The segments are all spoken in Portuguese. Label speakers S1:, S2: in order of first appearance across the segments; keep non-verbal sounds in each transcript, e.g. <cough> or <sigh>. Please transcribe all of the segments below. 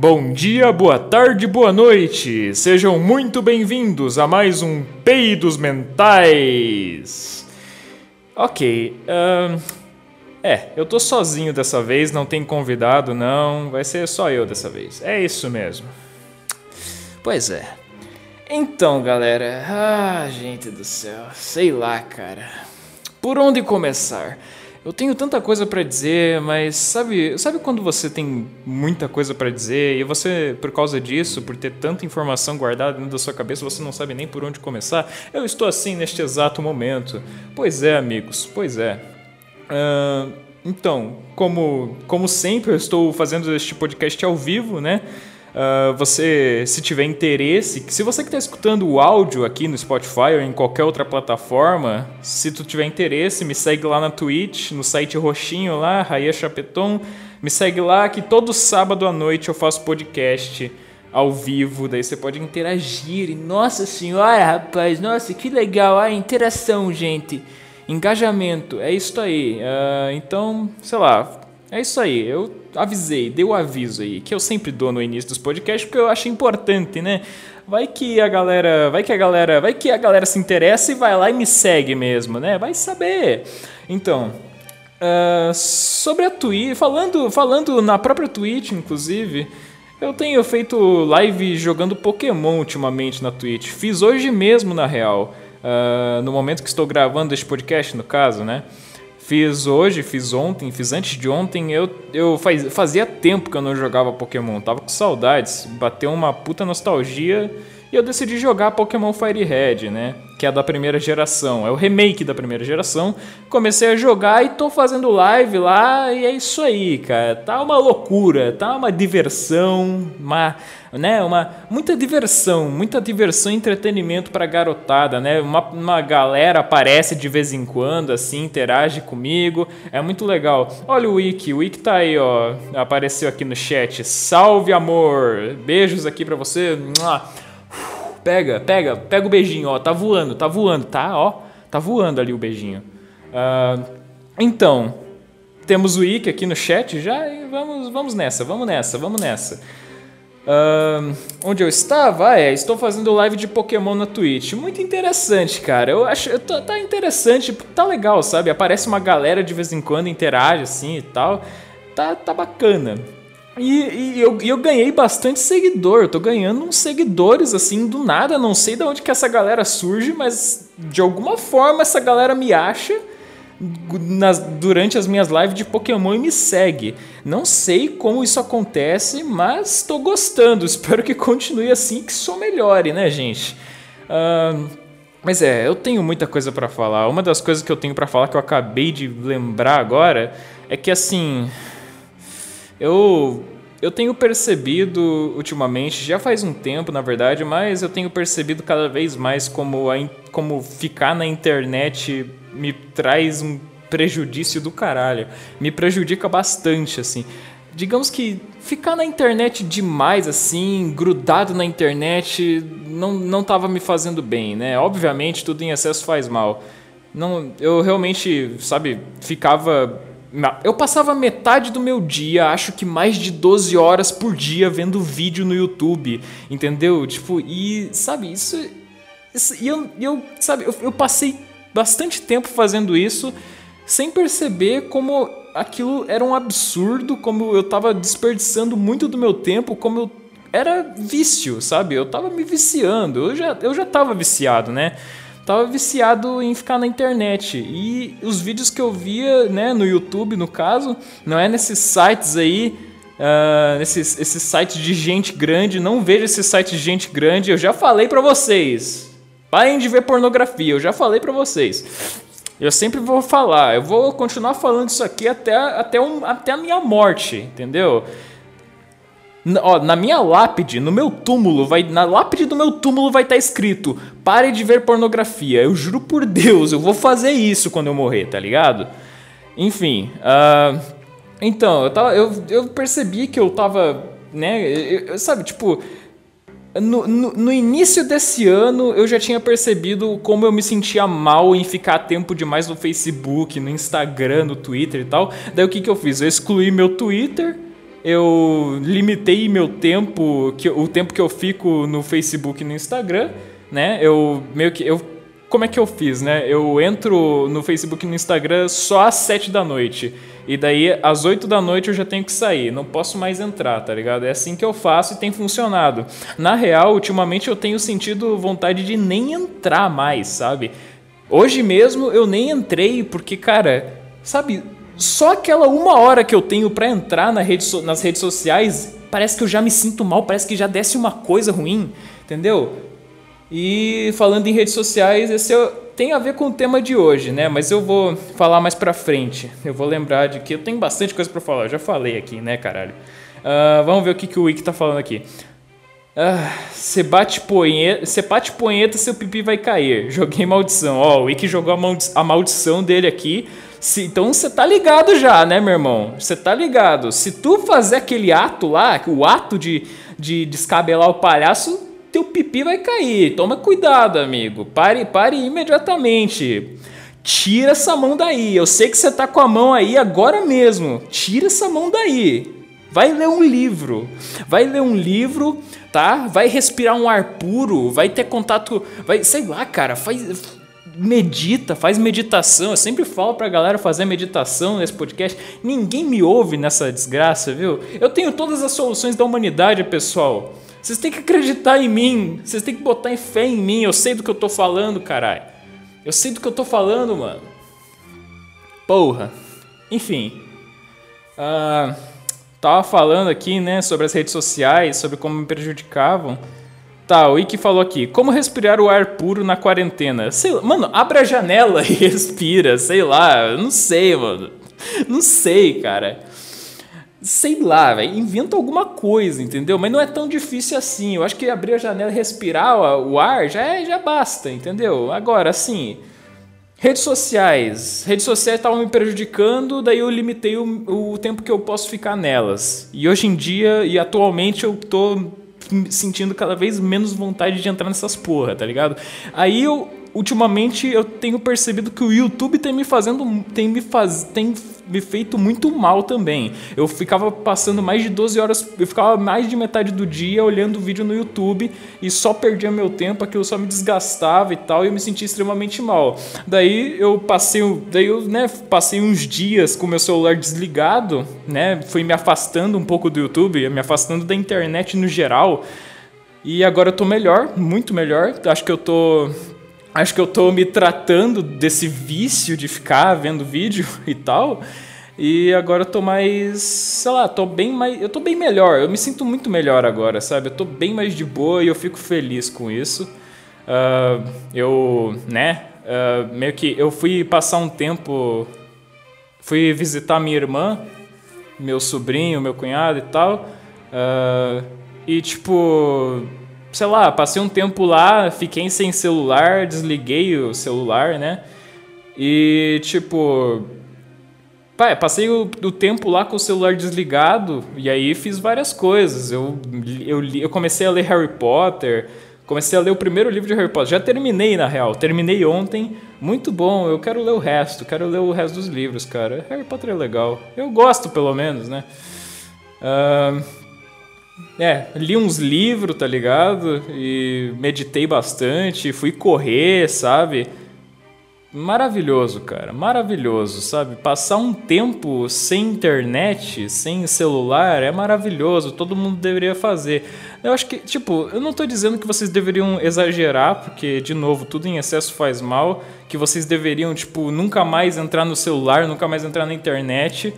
S1: Bom dia, boa tarde, boa noite! Sejam muito bem-vindos a mais um Peidos Mentais! Ok, uh, é, eu tô sozinho dessa vez, não tem convidado, não, vai ser só eu dessa vez, é isso mesmo. Pois é. Então, galera, ah, gente do céu, sei lá, cara. Por onde começar? Eu tenho tanta coisa para dizer, mas sabe, sabe quando você tem muita coisa para dizer e você, por causa disso, por ter tanta informação guardada dentro da sua cabeça, você não sabe nem por onde começar? Eu estou assim neste exato momento. Pois é, amigos, pois é. Uh, então, como, como sempre, eu estou fazendo este podcast ao vivo, né? Uh, você, se tiver interesse, se você que está escutando o áudio aqui no Spotify ou em qualquer outra plataforma, se tu tiver interesse, me segue lá na Twitch, no site roxinho lá, Raia Chapeton, me segue lá que todo sábado à noite eu faço podcast ao vivo, daí você pode interagir. E, nossa senhora, rapaz, nossa, que legal, a interação, gente. Engajamento, é isso aí. Uh, então, sei lá, é isso aí, eu avisei, dei o aviso aí, que eu sempre dou no início dos podcasts, porque eu acho importante, né? Vai que a galera, vai que a galera, vai que a galera se interessa e vai lá e me segue mesmo, né? Vai saber. Então, uh, sobre a Twitch, falando, falando na própria Twitch, inclusive, eu tenho feito live jogando Pokémon ultimamente na Twitch. Fiz hoje mesmo, na real, uh, no momento que estou gravando este podcast, no caso, né? Fiz hoje, fiz ontem, fiz antes de ontem. Eu, eu faz, fazia tempo que eu não jogava Pokémon, tava com saudades. Bateu uma puta nostalgia e eu decidi jogar Pokémon Fire Red, né? Que é da primeira geração, é o remake da primeira geração. Comecei a jogar e tô fazendo live lá e é isso aí, cara. Tá uma loucura, tá uma diversão, uma né? Uma, muita diversão, muita diversão e entretenimento para garotada, né? Uma, uma galera aparece de vez em quando, assim, interage comigo, é muito legal. Olha o Wiki, o Wiki tá aí, ó, apareceu aqui no chat. Salve, amor! Beijos aqui para você. Pega, pega, pega o beijinho, ó, tá voando, tá voando, tá, ó, tá voando ali o beijinho. Uh, então, temos o Wiki aqui no chat já e vamos, vamos nessa, vamos nessa, vamos nessa. Onde eu estava? Ah, é, estou fazendo live de Pokémon na Twitch. Muito interessante, cara. Eu acho. Tá, tá interessante, tá legal, sabe? Aparece uma galera de vez em quando, interage assim e tal. Tá, tá bacana. E, e eu, eu ganhei bastante seguidor. Eu tô ganhando uns seguidores assim do nada. Não sei de onde que essa galera surge, mas de alguma forma essa galera me acha nas, durante as minhas lives de Pokémon e me segue. Não sei como isso acontece, mas estou gostando. <laughs> Espero que continue assim, que só melhore, né, gente? Uh, mas é, eu tenho muita coisa para falar. Uma das coisas que eu tenho para falar que eu acabei de lembrar agora é que assim, eu eu tenho percebido ultimamente, já faz um tempo na verdade, mas eu tenho percebido cada vez mais como, a, como ficar na internet me traz um prejudício do caralho. Me prejudica bastante, assim. Digamos que ficar na internet demais, assim, grudado na internet, não, não tava me fazendo bem, né? Obviamente, tudo em excesso faz mal. Não, eu realmente, sabe, ficava eu passava metade do meu dia, acho que mais de 12 horas por dia vendo vídeo no YouTube, entendeu? Tipo, e sabe, isso. isso e eu, eu, sabe, eu, eu passei bastante tempo fazendo isso sem perceber como aquilo era um absurdo, como eu tava desperdiçando muito do meu tempo, como eu era vício, sabe? Eu tava me viciando, eu já, eu já tava viciado, né? tava viciado em ficar na internet. E os vídeos que eu via, né, no YouTube, no caso, não é nesses sites aí, uh, esses sites de gente grande, não vejo esses sites de gente grande, eu já falei pra vocês. Parem de ver pornografia, eu já falei pra vocês. Eu sempre vou falar, eu vou continuar falando isso aqui até, até, um, até a minha morte, entendeu? Ó, na minha lápide, no meu túmulo, vai, na lápide do meu túmulo vai estar tá escrito: pare de ver pornografia. Eu juro por Deus, eu vou fazer isso quando eu morrer, tá ligado? Enfim, uh, então, eu, tava, eu, eu percebi que eu tava, né, eu, sabe, tipo, no, no, início desse ano eu já tinha percebido como eu me sentia mal em ficar tempo demais no Facebook, no Instagram, no Twitter e tal. Daí o que, que eu fiz? Eu excluí meu Twitter eu limitei meu tempo, que, o tempo que eu fico no Facebook e no Instagram, né? Eu meio que. Eu, como é que eu fiz, né? Eu entro no Facebook e no Instagram só às 7 da noite. E daí, às 8 da noite, eu já tenho que sair. Não posso mais entrar, tá ligado? É assim que eu faço e tem funcionado. Na real, ultimamente eu tenho sentido vontade de nem entrar mais, sabe? Hoje mesmo eu nem entrei porque, cara, sabe, só aquela uma hora que eu tenho para entrar na rede so nas redes sociais, parece que eu já me sinto mal, parece que já desce uma coisa ruim, entendeu? E falando em redes sociais, esse tem a ver com o tema de hoje, né? Mas eu vou falar mais pra frente. Eu vou lembrar de que eu tenho bastante coisa para falar. Eu já falei aqui, né, caralho? Uh, vamos ver o que, que o Wiki tá falando aqui. Você ah, bate punheta, você bate punheta, seu pipi vai cair. Joguei maldição. Ó, o Wiki jogou a, maldi a maldição dele aqui. Se, então você tá ligado já, né, meu irmão? Você tá ligado. Se tu fazer aquele ato lá, o ato de, de descabelar o palhaço, teu pipi vai cair. Toma cuidado, amigo. Pare, pare imediatamente. Tira essa mão daí. Eu sei que você tá com a mão aí agora mesmo. Tira essa mão daí. Vai ler um livro. Vai ler um livro, tá? Vai respirar um ar puro, vai ter contato, vai, sei lá, cara, faz medita, faz meditação. Eu sempre falo pra galera fazer meditação nesse podcast. Ninguém me ouve nessa desgraça, viu? Eu tenho todas as soluções da humanidade, pessoal. Vocês têm que acreditar em mim. Vocês têm que botar fé em mim. Eu sei do que eu tô falando, caralho. Eu sei do que eu tô falando, mano. Porra. Enfim. Uh, tava falando aqui, né, sobre as redes sociais, sobre como me prejudicavam. Tá, o Ike falou aqui, como respirar o ar puro na quarentena? Sei lá, mano, abre a janela <laughs> e respira, sei lá, não sei, mano. Não sei, cara. Sei lá, velho, inventa alguma coisa, entendeu? Mas não é tão difícil assim. Eu acho que abrir a janela e respirar o ar já, é, já basta, entendeu? Agora, assim, Redes sociais. Redes sociais estavam me prejudicando, daí eu limitei o, o, tempo que eu posso ficar nelas. E hoje em dia, e atualmente, eu tô sentindo cada vez menos vontade de entrar nessas porra, tá ligado? Aí eu ultimamente eu tenho percebido que o YouTube tem me fazendo tem me faz tem me feito muito mal também. Eu ficava passando mais de 12 horas, eu ficava mais de metade do dia olhando vídeo no YouTube e só perdia meu tempo, aquilo só me desgastava e tal, e eu me sentia extremamente mal. Daí eu passei, daí eu, né, passei uns dias com meu celular desligado, né, fui me afastando um pouco do YouTube, me afastando da internet no geral. E agora eu tô melhor, muito melhor. Acho que eu tô acho que eu tô me tratando desse vício de ficar vendo vídeo <laughs> e tal. E agora eu tô mais, sei lá, tô bem mais, eu tô bem melhor. Eu me sinto muito melhor agora, sabe? Eu tô bem mais de boa e eu fico feliz com isso. Uh, eu, né? Uh, meio que eu fui passar um tempo, fui visitar minha irmã, meu sobrinho, meu cunhado e tal. Uh, e tipo, sei lá, passei um tempo lá, fiquei sem celular, desliguei o celular, né? E tipo, passei o, o, tempo lá com o celular desligado e aí fiz várias coisas. Eu, eu, eu comecei a ler Harry Potter, comecei a ler o primeiro livro de Harry Potter. Já terminei, na real, terminei ontem. Muito bom, eu quero ler o resto, quero ler o resto dos livros, cara. Harry Potter é legal. Eu gosto, pelo menos, né? Uh, é, li uns livros, tá ligado? E meditei bastante, fui correr, sabe? Maravilhoso, cara, maravilhoso, sabe? Passar um tempo sem internet, sem celular, é maravilhoso, todo mundo deveria fazer. Eu acho que, tipo, eu não tô dizendo que vocês deveriam exagerar, porque, de novo, tudo em excesso faz mal, que vocês deveriam, tipo, nunca mais entrar no celular, nunca mais entrar na internet.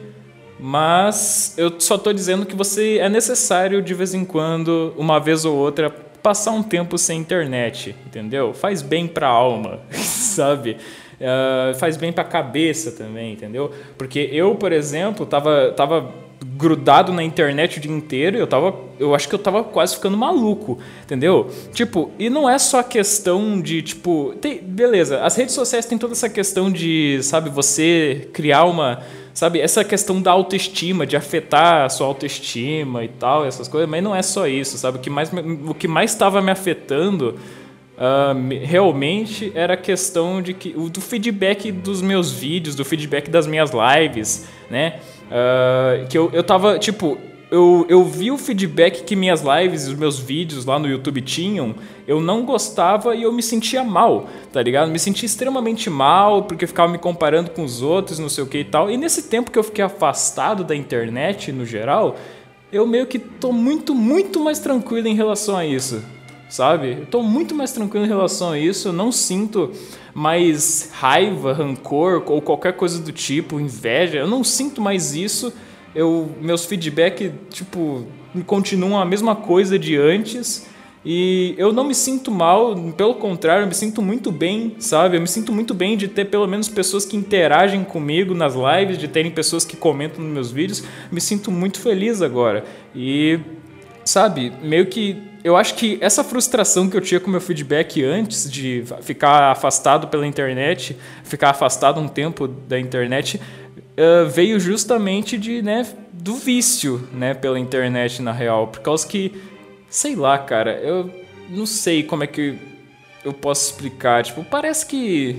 S1: Mas eu só estou dizendo que você é necessário de vez em quando, uma vez ou outra, passar um tempo sem internet, entendeu? Faz bem para a alma, <laughs> sabe? Uh, faz bem para a cabeça também, entendeu? Porque eu, por exemplo, tava, tava grudado na internet o dia inteiro e eu tava. Eu acho que eu tava quase ficando maluco, entendeu? Tipo, e não é só questão de, tipo. Tem, beleza, as redes sociais têm toda essa questão de, sabe, você criar uma sabe, essa questão da autoestima, de afetar a sua autoestima e tal, essas coisas, mas não é só isso, sabe? O que mais o que mais estava me afetando uh, realmente era a questão de que do feedback dos meus vídeos, do feedback das minhas lives, né? Uh, que eu, eu tava, tipo, eu, eu vi o feedback que minhas lives os meus vídeos lá no YouTube tinham, eu não gostava e eu me sentia mal, tá ligado? Me sentia extremamente mal porque eu ficava me comparando com os outros, não sei o que e tal. E nesse tempo que eu fiquei afastado da internet no geral, eu meio que tô muito, muito mais tranquilo em relação a isso, sabe? Eu tô muito mais tranquilo em relação a isso, eu não sinto mais raiva, rancor ou qualquer coisa do tipo, inveja, eu não sinto mais isso eu meus feedback tipo continuam a mesma coisa de antes e eu não me sinto mal, pelo contrário, eu me sinto muito bem, sabe? Eu me sinto muito bem de ter pelo menos pessoas que interagem comigo nas lives, de terem pessoas que comentam nos meus vídeos. Me sinto muito feliz agora. E sabe, meio que eu acho que essa frustração que eu tinha com meu feedback antes de ficar afastado pela internet, ficar afastado um tempo da internet, uh, veio justamente de, né, do vício, né, pela internet na real, por causa que, sei lá, cara, eu não sei como é que eu posso explicar, tipo, parece que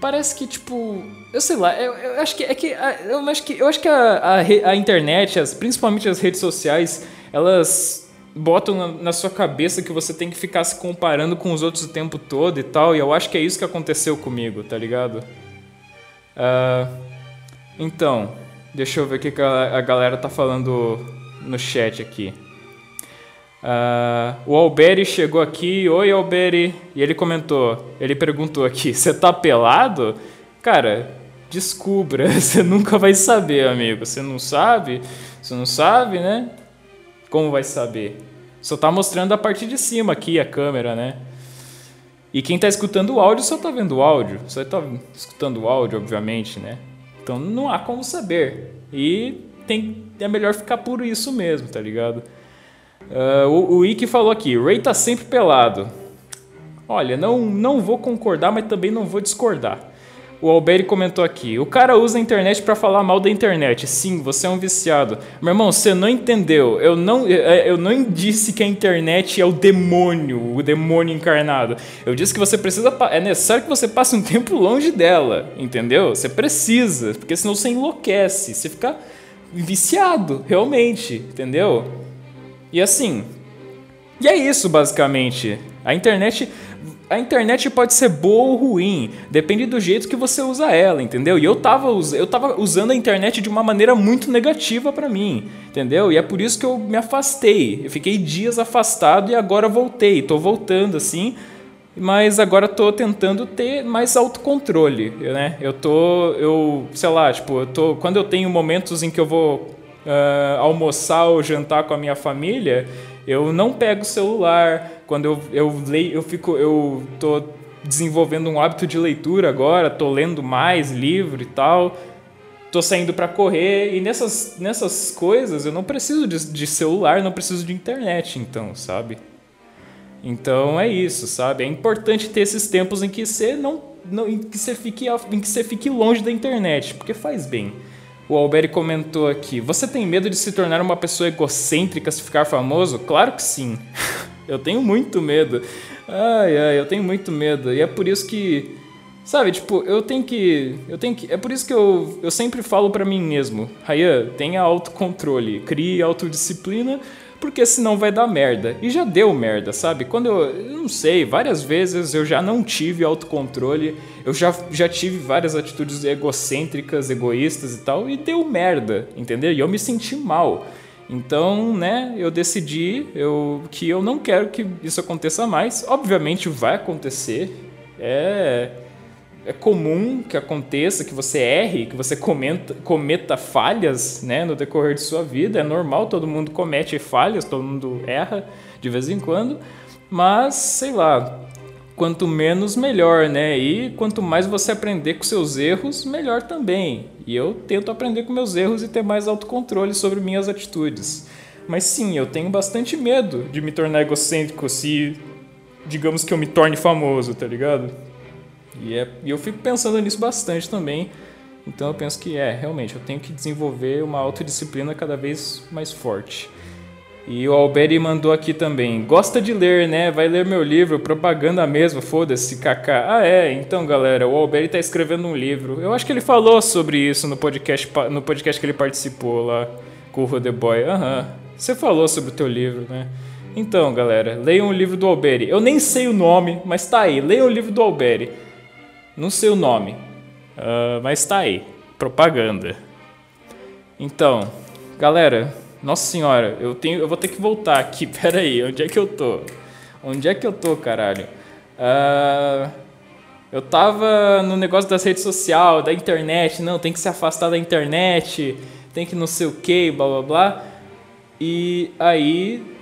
S1: parece que tipo, eu sei lá, eu, eu acho que é que eu acho que eu acho que a, a, a internet, as, principalmente as redes sociais, elas botam na, na, sua cabeça que você tem que ficar se comparando com os outros o tempo todo e tal, e eu acho que é isso que aconteceu comigo, tá ligado? Uh, então, deixa eu ver o que a galera tá falando no chat aqui. Uh, o Alberi chegou aqui, oi Alberi, e ele comentou, ele perguntou aqui, você tá pelado? Cara, descubra, <laughs> você nunca vai saber, amigo. Você não sabe? Você não sabe, né? Como vai saber? Só tá mostrando a parte de cima aqui a câmera, né? E quem tá escutando o áudio só tá vendo o áudio. Só tá escutando o áudio, obviamente, né? Então não há como saber. E tem, é melhor ficar por isso mesmo, tá ligado? Uh, o, o Ike falou aqui: Ray tá sempre pelado. Olha, não, não vou concordar, mas também não vou discordar. O Alberi comentou aqui: o cara usa a internet para falar mal da internet. Sim, você é um viciado. Meu irmão, você não entendeu. Eu não, é, eu não disse que a internet é o demônio, o demônio encarnado. Eu disse que você precisa. É necessário que você passe um tempo longe dela, entendeu? Você precisa, porque senão você enlouquece. Você fica viciado, realmente, entendeu? E assim. E é isso, basicamente. A internet a internet pode ser boa ou ruim, depende do jeito que você usa ela, entendeu? E eu tava, eu tava usando a internet de uma maneira muito negativa para mim, entendeu? E é por isso que eu me afastei. Eu fiquei dias afastado e agora voltei. Tô voltando assim, mas agora tô tentando ter mais autocontrole, né? Eu tô, eu, sei lá, tipo, eu tô, quando eu tenho momentos em que eu vou uh, almoçar ou jantar com a minha família, eu não pego o celular. Quando eu, eu leio, eu fico, eu tô desenvolvendo um hábito de leitura agora, tô lendo mais livro e tal. Tô saindo para correr e nessas, nessas coisas eu não preciso de, de celular, não preciso de internet, então, sabe? Então é isso, sabe? É importante ter esses tempos em que você não, não em que você fique em que você fique longe da internet, porque faz bem. O Alberi comentou aqui: Você tem medo de se tornar uma pessoa egocêntrica se ficar famoso? Claro que sim. <laughs> eu tenho muito medo. Ai, ai, eu tenho muito medo. E é por isso que. Sabe, tipo, eu tenho que. Eu tenho que. É por isso que eu, eu sempre falo para mim mesmo: Rayan, tenha autocontrole, crie autodisciplina porque senão vai dar merda. E já deu merda, sabe? Quando eu, eu não sei, várias vezes eu já não tive autocontrole, eu já, já tive várias atitudes egocêntricas, egoístas e tal, e deu merda, entendeu? E eu me senti mal. Então, né, eu decidi eu, que eu não quero que isso aconteça mais. Obviamente vai acontecer. É é comum que aconteça, que você erre, que você cometa, cometa falhas né, no decorrer de sua vida. É normal, todo mundo comete falhas, todo mundo erra de vez em quando. Mas, sei lá, quanto menos, melhor, né? E quanto mais você aprender com seus erros, melhor também. E eu tento aprender com meus erros e ter mais autocontrole sobre minhas atitudes. Mas sim, eu tenho bastante medo de me tornar egocêntrico se, digamos que eu me torne famoso, tá ligado? E, é, e eu fico pensando nisso bastante também. Então eu penso que é, realmente, eu tenho que desenvolver uma autodisciplina cada vez mais forte. E o Alberi mandou aqui também. Gosta de ler, né? Vai ler meu livro, propaganda mesmo, foda-se, kaká. Ah, é, então galera, o Alberi tá escrevendo um livro. Eu acho que ele falou sobre isso no podcast, no podcast que ele participou lá Curro The Boy. Aham. Você falou sobre o teu livro, né? Então, galera, leiam o livro do Alberi. Eu nem sei o nome, mas tá aí. Leiam o livro do Alberi. Não sei o nome, uh, mas tá aí. Propaganda. Então, galera, nossa senhora, eu, tenho, eu vou ter que voltar aqui. <laughs> Pera aí, onde é que eu tô? Onde é que eu tô, caralho? Uh, eu tava no negócio das redes sociais, da internet. Não, tem que se afastar da internet, tem que não sei o que, blá blá blá. E aí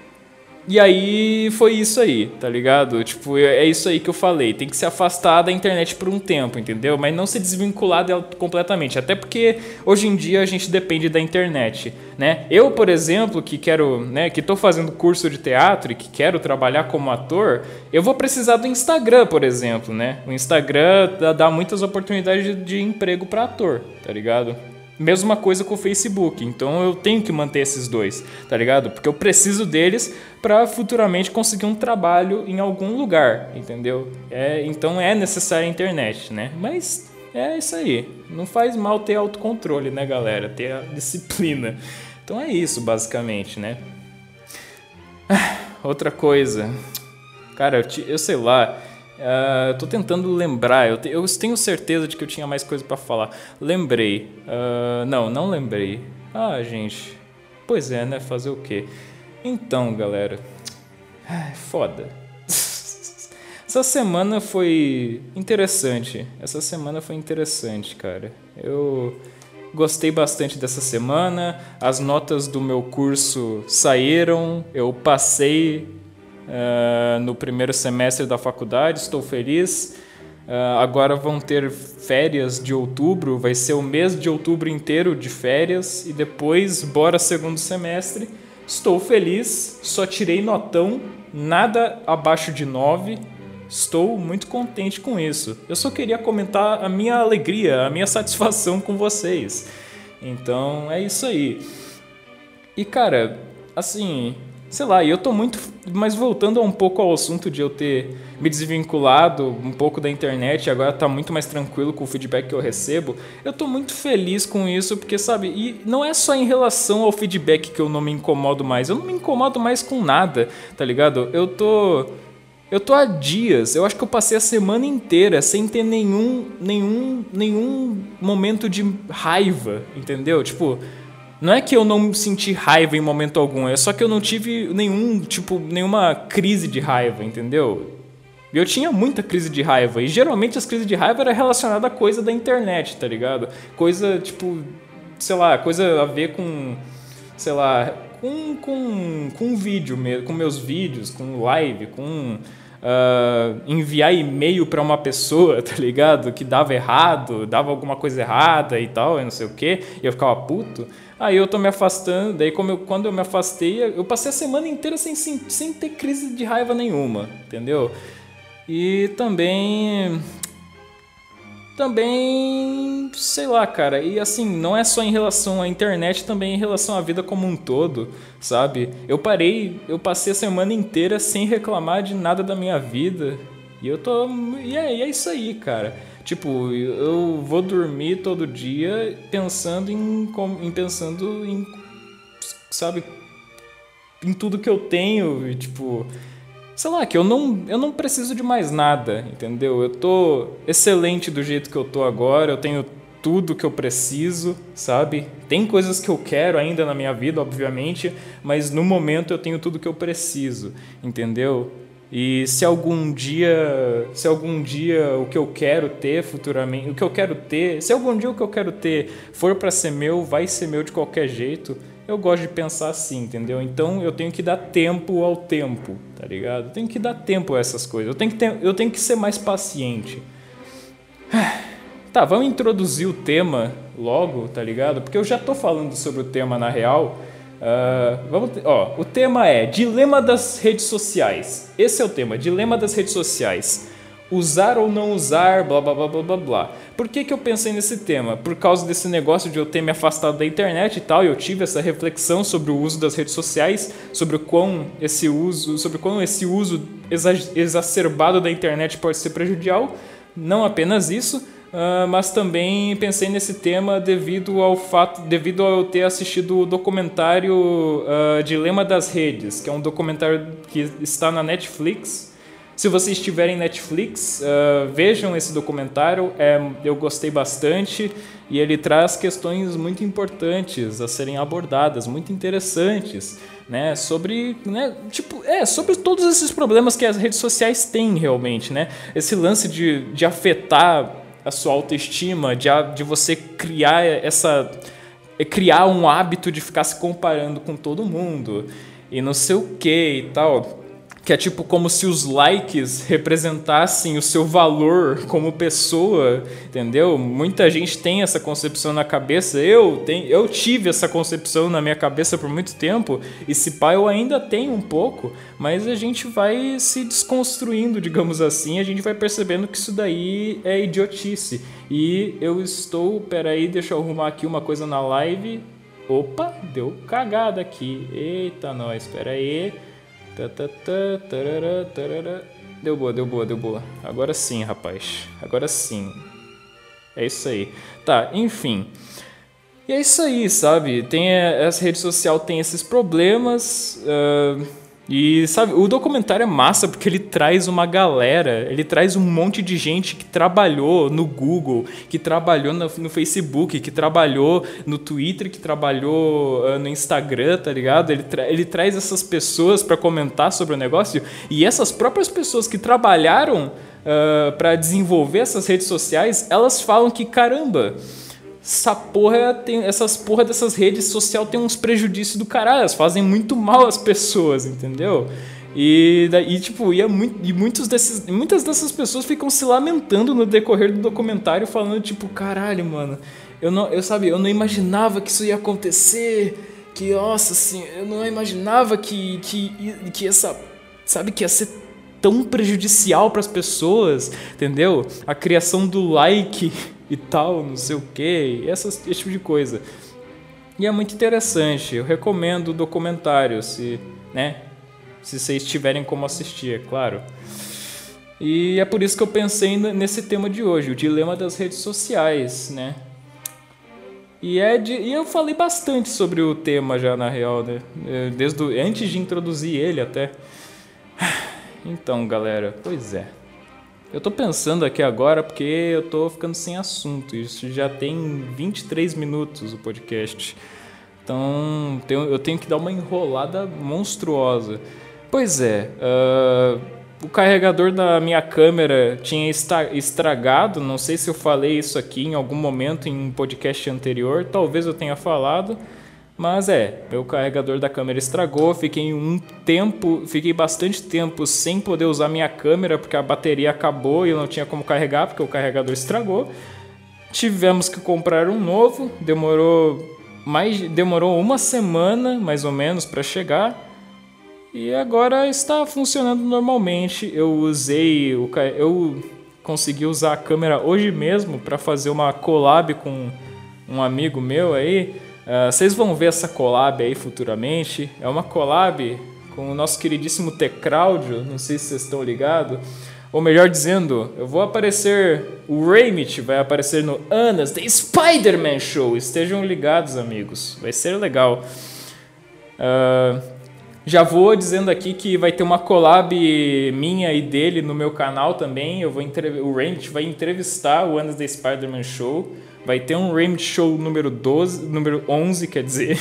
S1: e aí foi isso aí, tá ligado? Tipo, é, é isso aí que eu falei. Tem que se afastar da internet por um tempo, entendeu? Mas não se desvincular dela completamente. Até porque hoje em dia a gente depende da internet, né? Eu, por exemplo, que quero, né, que tô fazendo curso de teatro e que quero trabalhar como ator, eu vou precisar do Instagram, por exemplo, né? O Instagram dá muitas oportunidades de, emprego para ator, tá ligado? Mesma coisa com o Facebook. Então eu tenho que manter esses dois, tá ligado? Porque eu preciso deles para futuramente conseguir um trabalho em algum lugar, entendeu? É, então é necessária a internet, né? Mas é isso aí. Não faz mal ter autocontrole, né, galera? Ter a disciplina. Então é isso, basicamente, né? Ah, outra coisa. Cara, eu, eu sei lá. Uh, tô tentando lembrar, eu, te, eu, tenho certeza de que eu tinha mais coisa para falar. Lembrei. Uh, não, não lembrei. Ah, gente. Pois é, né? Fazer o quê? Então, galera. Foda. <laughs> Essa semana foi interessante. Essa semana foi interessante, cara. Eu gostei bastante dessa semana. As notas do meu curso saíram. Eu passei uh, no primeiro semestre da faculdade, estou feliz. Uh, agora vão ter férias de outubro, vai ser o mês de outubro inteiro de férias e depois bora segundo semestre. Estou feliz, só tirei notão, nada abaixo de 9. Estou muito contente com isso. Eu só queria comentar a minha alegria, a minha satisfação com vocês. Então é isso aí. E cara, assim, sei lá, e eu tô muito. Mas voltando um pouco ao assunto de eu ter me desvinculado um pouco da internet e agora tá muito mais tranquilo com o feedback que eu recebo, eu tô muito feliz com isso, porque, sabe, e não é só em relação ao feedback que eu não me incomodo mais, eu não me incomodo mais com nada, tá ligado? Eu tô. Eu tô há dias, eu acho que eu passei a semana inteira sem ter nenhum, nenhum, nenhum momento de raiva, entendeu? Tipo, não é que eu não senti raiva em momento algum, é só que eu não tive nenhum, tipo, nenhuma crise de raiva, entendeu? Eu tinha muita crise de raiva, e geralmente as crises de raiva era relacionada a coisa da internet, tá ligado? Coisa, tipo, sei lá, coisa a ver com, sei lá, com, com, com vídeo mesmo, com meus vídeos, com live, com uh, enviar e-mail para uma pessoa, <laughs> tá ligado? Que dava errado, dava alguma coisa errada e tal, e não sei o que, e eu ficava puto. Aí eu tô me afastando, daí como eu, quando eu me afastei, eu passei a semana inteira sem, sem, sem ter crise de raiva nenhuma, entendeu? E também também, sei lá, cara, e assim, não é só em relação à internet, também em relação à vida como um todo, sabe? Eu parei, eu passei a semana inteira sem reclamar de nada da minha vida. E eu tô. E é, e é isso aí, cara. Tipo, eu vou dormir todo dia pensando em, em pensando em sabe em tudo que eu tenho, e, tipo, sei lá, que eu não, eu não preciso de mais nada, entendeu? Eu tô excelente do jeito que eu tô agora, eu tenho tudo que eu preciso, sabe? Tem coisas que eu quero ainda na minha vida, obviamente, mas no momento eu tenho tudo que eu preciso, entendeu? E se algum dia, se algum dia o que eu quero ter futuramente, o que eu quero ter, se algum dia o que eu quero ter for para ser meu, vai ser meu de qualquer jeito. Eu gosto de pensar assim, entendeu? Então eu tenho que dar tempo ao tempo, tá ligado? Eu tenho que dar tempo a essas coisas. Eu tenho que, ter, eu tenho que ser mais paciente. <sighs> Tá, vamos introduzir o tema logo, tá ligado? Porque eu já tô falando sobre o tema na real. Uh, vamos, ó, o tema é Dilema das redes sociais. Esse é o tema, Dilema das redes sociais. Usar ou não usar, blá blá blá blá blá blá. Por que, que eu pensei nesse tema? Por causa desse negócio de eu ter me afastado da internet e tal, eu tive essa reflexão sobre o uso das redes sociais, sobre o quão esse uso, sobre quão esse uso exacerbado da internet pode ser prejudicial. Não apenas isso, Uh, mas também pensei nesse tema devido ao fato, devido a eu ter assistido o documentário uh, Dilema das Redes, que é um documentário que está na Netflix. Se vocês tiverem Netflix, uh, vejam esse documentário. É, eu gostei bastante e ele traz questões muito importantes a serem abordadas, muito interessantes, né? Sobre, né? Tipo, é sobre todos esses problemas que as redes sociais têm realmente, né? Esse lance de, de afetar a sua autoestima, de, de você criar essa criar um hábito de ficar se comparando com todo mundo e não sei o que e tal que é tipo como se os likes representassem o seu valor como pessoa, entendeu? Muita gente tem essa concepção na cabeça. Eu tenho, eu tive essa concepção na minha cabeça por muito tempo e se pá eu ainda tenho um pouco, mas a gente vai se desconstruindo, digamos assim, a gente vai percebendo que isso daí é idiotice. E eu estou, peraí, deixa eu arrumar aqui uma coisa na live. Opa, deu cagada aqui. Eita, nós, peraí. aí. Deu boa, deu boa, deu boa. Agora sim, rapaz. Agora sim. É isso aí. Tá, enfim. E é isso aí, sabe? Tem essa rede social tem esses problemas. Uh e sabe, o documentário é massa porque ele traz uma galera, ele traz um monte de gente que trabalhou no Google, que trabalhou no, Facebook, que trabalhou no Twitter, que trabalhou uh, no Instagram, tá ligado? Ele, tra ele traz essas pessoas para comentar sobre o negócio e essas próprias pessoas que trabalharam uh, para desenvolver essas redes sociais, elas falam que caramba essa porra tem, essas porra dessas redes sociais tem uns prejuízos do caralho, elas fazem muito mal às pessoas, entendeu? E, daí, tipo, e, é muito, e muitos desses, muitas dessas pessoas ficam se lamentando no decorrer do documentário, falando, tipo, caralho, mano, eu não, eu sabe, eu não imaginava que isso ia acontecer, que, nossa, assim, eu não imaginava que, que, que essa, sabe, que ia ser tão prejudicial para as pessoas, entendeu? A criação do like e tal, não sei o que, esse tipo de coisa. E é muito interessante, eu recomendo o documentário, se, né, se vocês tiverem como assistir, é claro. E é por isso que eu pensei nesse tema de hoje, o dilema das redes sociais, né? E, é de, e eu falei bastante sobre o tema já, na real, né? É, desde antes de introduzir ele até. <sighs> Então, galera, pois é. Eu tô pensando aqui agora porque eu tô ficando sem assunto. Isso já tem 23 minutos o podcast. Então eu tenho que dar uma enrolada monstruosa. Pois é, uh, o carregador da minha câmera tinha estragado. Não sei se eu falei isso aqui em algum momento em um podcast anterior. Talvez eu tenha falado. Mas é, meu carregador da câmera estragou, fiquei um tempo, fiquei bastante tempo sem poder usar minha câmera porque a bateria acabou e eu não tinha como carregar porque o carregador estragou. Tivemos que comprar um novo, demorou mais demorou uma semana mais ou menos para chegar. E agora está funcionando normalmente. Eu usei o eu consegui usar a câmera hoje mesmo para fazer uma collab com um amigo meu aí Uh, vocês vão ver essa collab aí futuramente. É uma collab com o nosso queridíssimo Tecraudio, não sei se vocês estão ligados. Ou melhor dizendo, eu vou aparecer, o Raymit vai aparecer no Anas The Spider-Man Show. Estejam ligados, amigos. Vai ser legal. Uh, já vou dizendo aqui que vai ter uma collab minha e dele no meu canal também. Eu vou o Raymit vai entrevistar o Anas The Spider-Man Show. Vai ter um Ram Show número 12, número 11, quer dizer.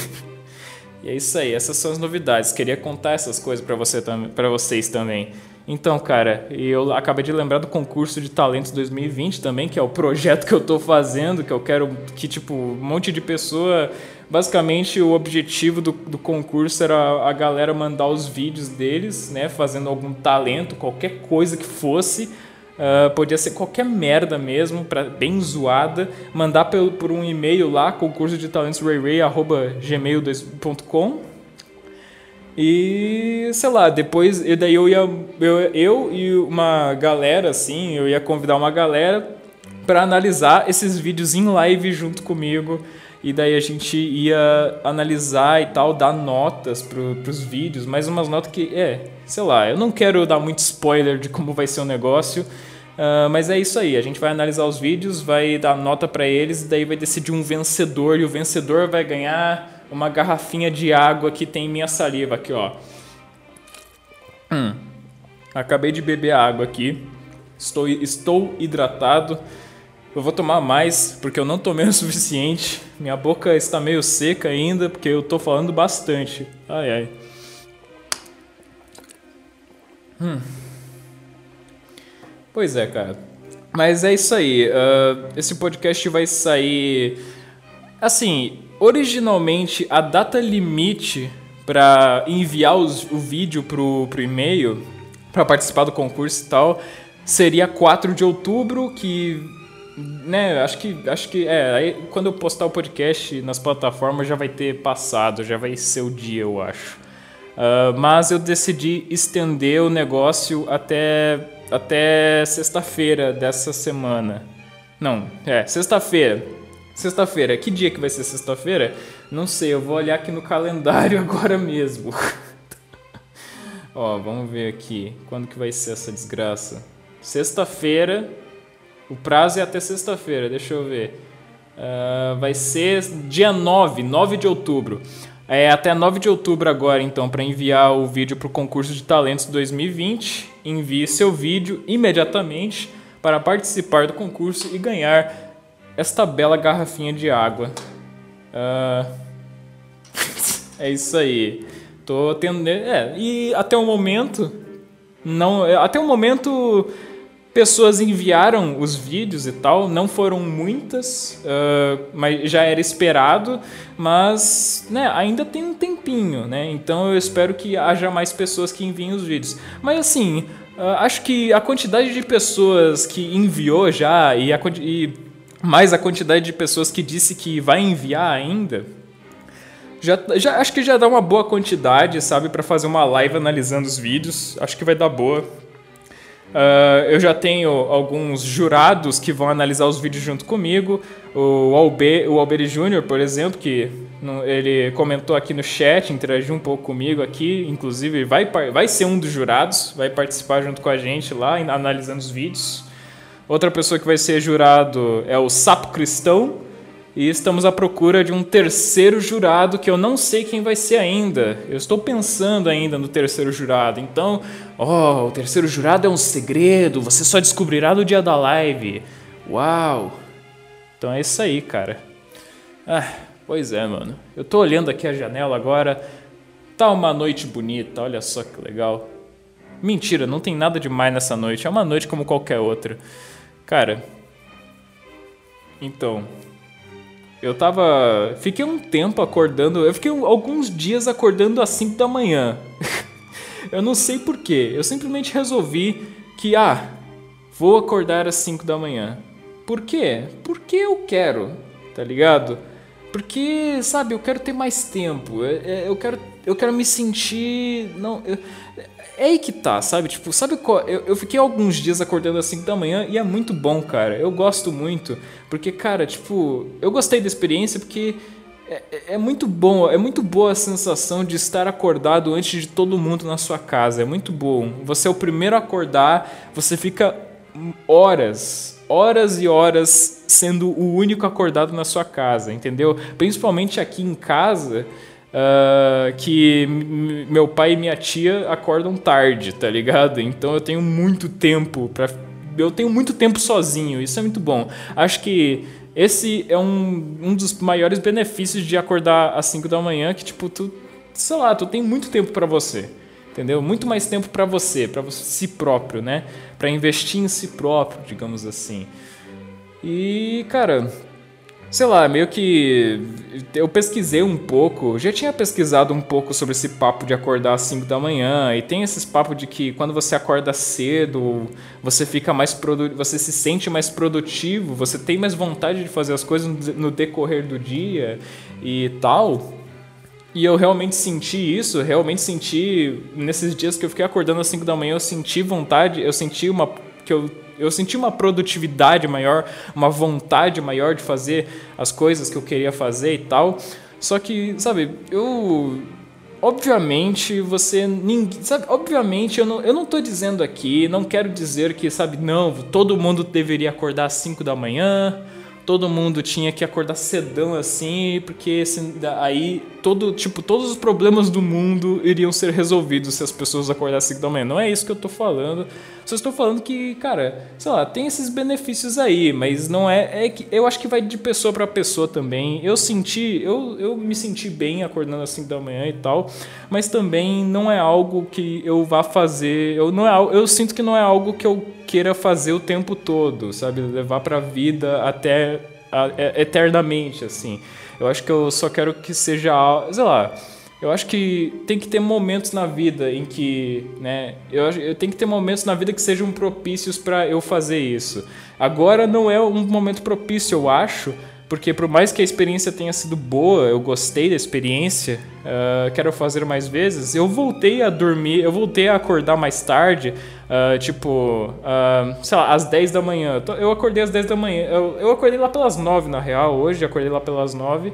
S1: <laughs> e é isso aí, essas são as novidades. Queria contar essas coisas para você, para vocês também. Então, cara, eu acabei de lembrar do concurso de talentos 2020 também, que é o projeto que eu tô fazendo, que eu quero que, tipo, um monte de pessoa. Basicamente, o objetivo do, do concurso era a galera mandar os vídeos deles, né, fazendo algum talento, qualquer coisa que fosse, Uh, podia ser qualquer merda mesmo, pra, bem zoada. Mandar por, por um e-mail lá, concurso de talentos gmail.com e sei lá, depois e daí eu ia eu, eu e uma galera assim, eu ia convidar uma galera para analisar esses vídeos em live junto comigo e daí a gente ia analisar e tal, dar notas pro, pros vídeos, mas umas notas que, é, sei lá, eu não quero dar muito spoiler de como vai ser o negócio, Uh, mas é isso aí, a gente vai analisar os vídeos, vai dar nota para eles e daí vai decidir um vencedor e o vencedor vai ganhar uma garrafinha de água que tem minha saliva aqui, ó. Hum. Acabei de beber água aqui. Estou, estou hidratado. Eu vou tomar mais porque eu não tomei <laughs> o suficiente. Minha boca está meio seca ainda porque eu estou falando bastante. Ai ai. Hum. Pois é, cara. Mas é isso aí. Uh, esse podcast vai sair. Assim, originalmente a data limite para enviar os, o vídeo pro, pro e-mail, para participar do concurso e tal, seria 4 de outubro, que. Né, acho que. Acho que. É, aí, quando eu postar o podcast nas plataformas já vai ter passado, já vai ser o dia, eu acho. Uh, mas eu decidi estender o negócio até até sexta-feira dessa semana. Não, é, sexta-feira. Sexta-feira. Que dia que vai ser sexta-feira? Não sei, eu vou olhar aqui no calendário <laughs> agora mesmo. Ó, vamos ver aqui. Quando que vai ser essa desgraça? Sexta-feira. O prazo é até sexta-feira, deixa eu ver. Uh, vai ser dia 9, 9 de outubro. É até 9 de outubro agora, então, para enviar o vídeo para o concurso de talentos 2020. Envie seu vídeo imediatamente para participar do concurso e ganhar esta bela garrafinha de água. Uh... <laughs> é isso aí. Tô tendo. É, e até o momento. Não, até o momento pessoas enviaram os vídeos e tal, não foram muitas, uh, mas já era esperado, mas né, ainda tem um tempinho, né? Então eu espero que haja mais pessoas que enviem os vídeos. Mas assim, uh, acho que a quantidade de pessoas que enviou já e, a, e mais a quantidade de pessoas que disse que vai enviar ainda, já, já, acho que já dá uma boa quantidade, sabe, para fazer uma live analisando os vídeos. Acho que vai dar boa. Uh, eu já tenho alguns jurados que vão analisar os vídeos junto comigo. O Albe, o Alberi Júnior, por exemplo, que ele comentou aqui no chat, interagiu um pouco comigo aqui, inclusive vai, vai ser um dos jurados, vai participar junto com a gente lá, analisando os vídeos. Outra pessoa que vai ser jurado é o Sapo Cristão, e estamos à procura de um terceiro jurado que eu não sei quem vai ser ainda. Eu estou pensando ainda no terceiro jurado. Então, oh, o terceiro jurado é um segredo, você só descobrirá no dia da live. Uau! Então é isso aí, cara. Ah, pois é, mano. Eu tô olhando aqui a janela agora. Tá uma noite bonita, olha só que legal. Mentira, não tem nada demais nessa noite. É uma noite como qualquer outra. Cara. Então, eu tava. Fiquei um tempo acordando. Eu fiquei alguns dias acordando às 5 da manhã. <laughs> eu não sei porquê. Eu simplesmente resolvi que, ah, vou acordar às 5 da manhã. Por quê? Porque eu quero, tá ligado? Porque, sabe, eu quero ter mais tempo. Eu, eu quero, eu quero me sentir. Não, eu, é aí que tá, sabe? Tipo, sabe qual? Eu, eu fiquei alguns dias acordando às 5 da manhã e é muito bom, cara. Eu gosto muito. Porque, cara, tipo, eu gostei da experiência porque é, é, é, muito bom, é muito boa a sensação de estar acordado antes de todo mundo na sua casa. É muito bom. Você é o primeiro a acordar, você fica horas, horas e horas sendo o único acordado na sua casa, entendeu? Principalmente aqui em casa Uh, que meu pai e minha tia acordam tarde, tá ligado? Então eu tenho muito tempo para eu tenho muito tempo sozinho, isso é muito bom. Acho que esse é um, um dos maiores benefícios de acordar às 5 da manhã, que tipo, tu, sei lá, tu tem muito tempo para você. Entendeu? Muito mais tempo para você, para si próprio, né? Para investir em si próprio, digamos assim. E, cara, sei lá, meio que eu pesquisei um pouco, já tinha pesquisado um pouco sobre esse papo de acordar às 5 da manhã, e tem esses papos de que quando você acorda cedo, você fica mais produ você se sente mais produtivo, você tem mais vontade de fazer as coisas no decorrer do dia e tal. E eu realmente senti isso, realmente senti nesses dias que eu fiquei acordando às 5 da manhã, eu senti vontade, eu senti uma que eu eu senti uma produtividade maior, uma vontade maior de fazer as coisas que eu queria fazer e tal. Só que, sabe, eu obviamente você. Ninguém, sabe, obviamente eu não, eu não tô dizendo aqui, não quero dizer que, sabe, não, todo mundo deveria acordar às 5 da manhã todo mundo tinha que acordar cedão assim, porque aí todo, tipo, todos os problemas do mundo iriam ser resolvidos se as pessoas acordassem da manhã. Não é isso que eu tô falando. Só estou falando que, cara, sei lá, tem esses benefícios aí, mas não é, é que eu acho que vai de pessoa para pessoa também. Eu senti, eu, eu me senti bem acordando assim da manhã e tal, mas também não é algo que eu vá fazer, eu não é, eu sinto que não é algo que eu queira fazer o tempo todo, sabe? Levar pra vida até a, a, eternamente, assim. Eu acho que eu só quero que seja, sei lá, eu acho que tem que ter momentos na vida em que, né, eu, eu tenho que ter momentos na vida que sejam propícios para eu fazer isso. Agora não é um momento propício, eu acho, porque por mais que a experiência tenha sido boa, eu gostei da experiência, uh, quero fazer mais vezes, eu voltei a dormir, eu voltei a acordar mais tarde, uh, tipo, uh, sei lá, às 10 da manhã. Eu acordei às 10 da manhã, eu, eu acordei lá pelas 9 na real, hoje acordei lá pelas 9.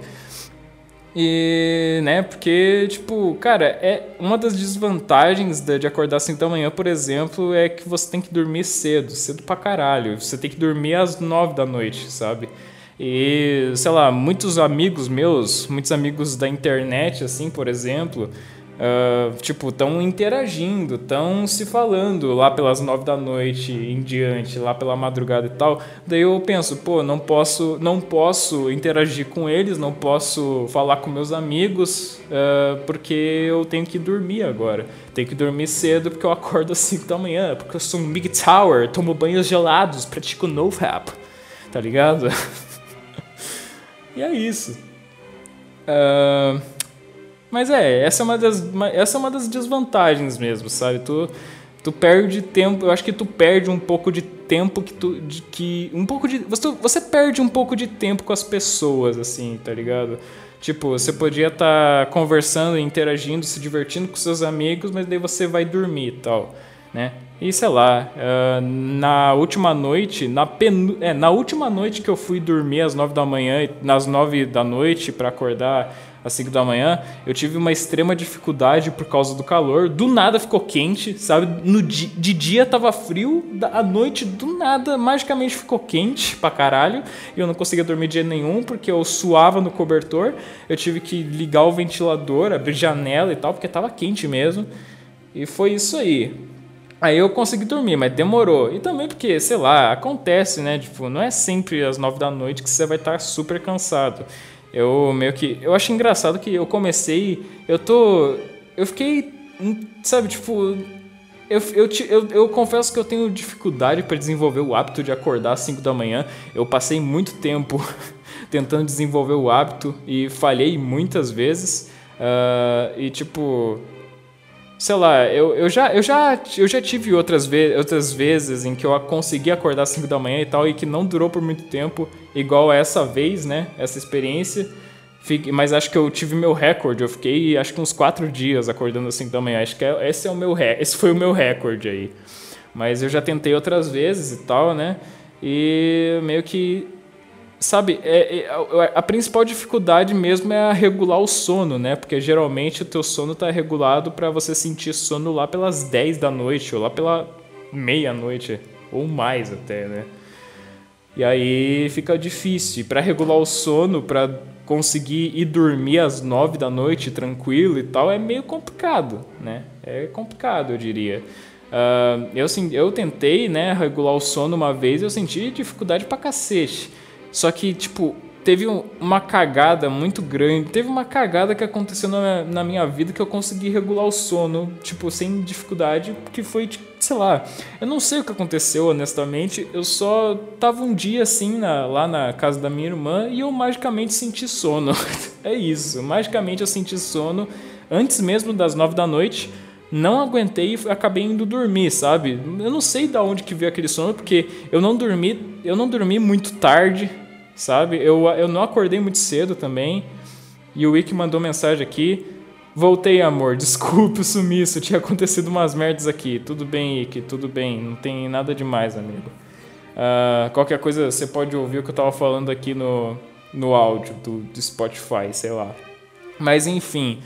S1: E, né, porque, tipo, cara, é uma das desvantagens de, de acordar assim da manhã, por exemplo, é que você tem que dormir cedo, cedo pra caralho. Você tem que dormir às 9 da noite, sabe? E, sei lá, muitos amigos meus, muitos amigos da internet, assim, por exemplo, uh, tipo, estão interagindo, estão se falando lá pelas nove da noite em diante, lá pela madrugada e tal. Daí eu penso, pô, não posso, não posso interagir com eles, não posso falar com meus amigos, uh, porque eu tenho que dormir agora. Tenho que dormir cedo porque eu acordo às 5 da manhã, porque eu sou um Big Tower, tomo banhos gelados, pratico no-rap, tá ligado? <laughs> E é isso. Uh, mas é, essa é, uma das, essa é uma das desvantagens mesmo, sabe? Tu, tu perde tempo, eu acho que tu perde um pouco de tempo que tu. De, que, um pouco de. Você, você perde um pouco de tempo com as pessoas, assim, tá ligado? Tipo, você podia estar tá conversando, interagindo, se divertindo com seus amigos, mas daí você vai dormir e tal, né? E sei lá, uh, na última noite, na, penu é, na última noite que eu fui dormir às nove da manhã, nas nove da noite para acordar às cinco da manhã, eu tive uma extrema dificuldade por causa do calor. Do nada ficou quente, sabe? No di de dia tava frio, à noite do nada magicamente ficou quente pra caralho. E eu não conseguia dormir dia nenhum porque eu suava no cobertor. Eu tive que ligar o ventilador, abrir janela e tal, porque tava quente mesmo. E foi isso aí. Aí eu consegui dormir, mas demorou. E também porque, sei lá, acontece, né? Tipo, não é sempre às nove da noite que você vai estar super cansado. Eu meio que. Eu acho engraçado que eu comecei. Eu tô. Eu fiquei. Sabe, tipo. Eu, eu, eu, eu confesso que eu tenho dificuldade para desenvolver o hábito de acordar às 5 da manhã. Eu passei muito tempo <laughs> tentando desenvolver o hábito e falhei muitas vezes. Uh, e tipo sei lá, eu, eu, já, eu, já, eu já tive outras, ve outras vezes em que eu consegui acordar às 5 da manhã e tal, e que não durou por muito tempo, igual essa vez, né? Essa experiência. Mas acho que eu tive meu recorde. Eu fiquei acho que uns 4 dias acordando às 5 da manhã. Acho que é, esse, é o meu esse foi o meu recorde aí. Mas eu já tentei outras vezes e tal, né? E meio que sabe, é, é, a, principal dificuldade mesmo é regular o sono, né? Porque geralmente o teu sono está regulado para você sentir sono lá pelas 10 da noite ou lá pela meia-noite ou mais até, né? E aí fica difícil. Para regular o sono, para conseguir ir dormir às 9 da noite tranquilo e tal, é meio complicado, né? É complicado, eu diria. Uh, eu, eu tentei né, regular o sono uma vez eu senti dificuldade pra cacete. Só que, tipo, teve uma cagada muito grande. Teve uma cagada que aconteceu na, na minha vida que eu consegui regular o sono, tipo, sem dificuldade, que foi, tipo, sei lá. Eu não sei o que aconteceu, honestamente. Eu só tava um dia assim na, lá na casa da minha irmã e eu magicamente senti sono. <laughs> é isso. Magicamente eu senti sono antes mesmo das nove da noite não aguentei e acabei indo dormir, sabe? Eu não sei da onde que veio aquele sono, porque eu não dormi, eu não dormi muito tarde, sabe? Eu, eu não acordei muito cedo também. E o Wiki mandou mensagem aqui. Voltei, amor. <laughs> Desculpe o sumiço. Tinha acontecido umas merdas aqui. Tudo bem, Wiki. Tudo bem. Não tem nada demais, amigo. Uh, qualquer coisa você pode ouvir o que eu tava falando aqui no, no áudio do, do Spotify, sei lá. Mas enfim.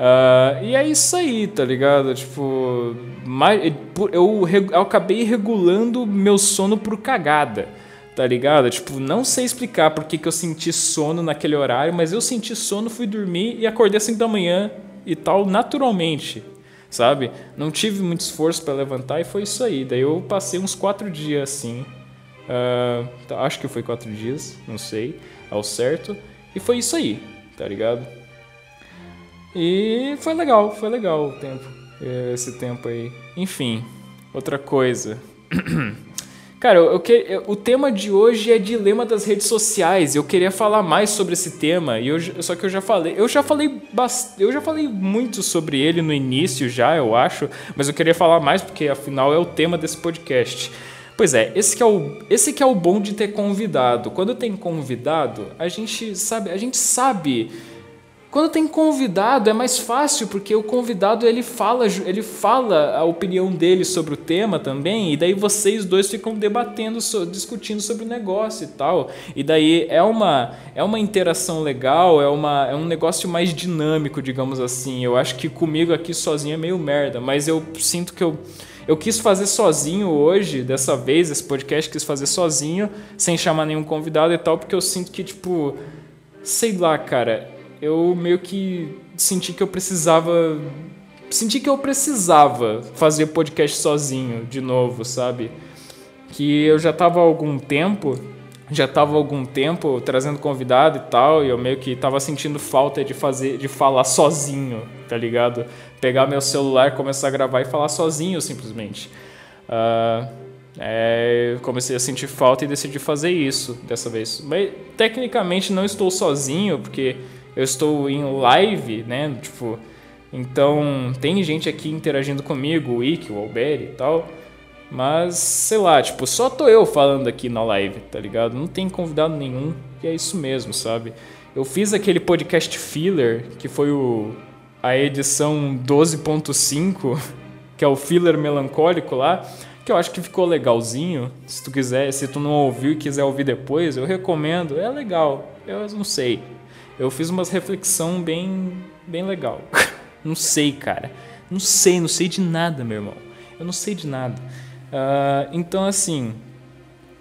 S1: Uh, e é isso aí, tá ligado? Tipo, eu, eu acabei regulando meu sono por cagada, tá ligado? Tipo, não sei explicar por que, que eu senti sono naquele horário, mas eu senti sono, fui dormir e acordei às 5 da manhã e tal, naturalmente, sabe? Não tive muito esforço para levantar e foi isso aí. Daí eu passei uns quatro dias assim. Uh, acho que foi quatro dias, não sei ao certo. E foi isso aí, tá ligado? E foi legal, foi legal o tempo, esse tempo aí. Enfim, outra coisa. <clears throat> Cara, eu, eu, o tema de hoje é dilema das redes sociais. Eu queria falar mais sobre esse tema, e eu, só que eu já falei, eu já falei eu já falei muito sobre ele no início já, eu acho, mas eu queria falar mais porque afinal é o tema desse podcast. Pois é, esse que é o, esse que é o bom de ter convidado. Quando tem convidado, a gente sabe, a gente sabe quando tem convidado é mais fácil porque o convidado ele fala, ele fala a opinião dele sobre o tema também e daí vocês dois ficam debatendo, discutindo sobre o negócio e tal. E daí é uma é uma interação legal, é uma é um negócio mais dinâmico, digamos assim. Eu acho que comigo aqui sozinho é meio merda, mas eu sinto que eu eu quis fazer sozinho hoje, dessa vez, esse podcast quis fazer sozinho, sem chamar nenhum convidado e tal, porque eu sinto que tipo, sei lá, cara, eu meio que senti que eu precisava. Senti que eu precisava fazer podcast sozinho de novo, sabe? Que eu já tava há algum tempo, já tava há algum tempo trazendo convidado e tal, e eu meio que tava sentindo falta de fazer, de falar sozinho, tá ligado? Pegar meu celular, começar a gravar e falar sozinho, simplesmente. Uh, é, comecei a sentir falta e decidi fazer isso dessa vez. Mas tecnicamente não estou sozinho, porque eu estou em live, né? Tipo, então tem gente aqui interagindo comigo, o Ike, o Alberi e tal. Mas, sei lá, tipo, só tô eu falando aqui na live, tá ligado? Não tem convidado nenhum e é isso mesmo, sabe? Eu fiz aquele podcast filler, que foi o, a edição 12.5, <laughs> que é o filler melancólico lá, que eu acho que ficou legalzinho. Se tu quiser, se tu não ouviu e quiser ouvir depois, eu recomendo. É legal. Eu não sei eu fiz umas reflexão bem, bem legal. <laughs> não sei, cara. Não sei, não sei de nada, meu irmão. Eu não sei de nada. Uh, então, assim,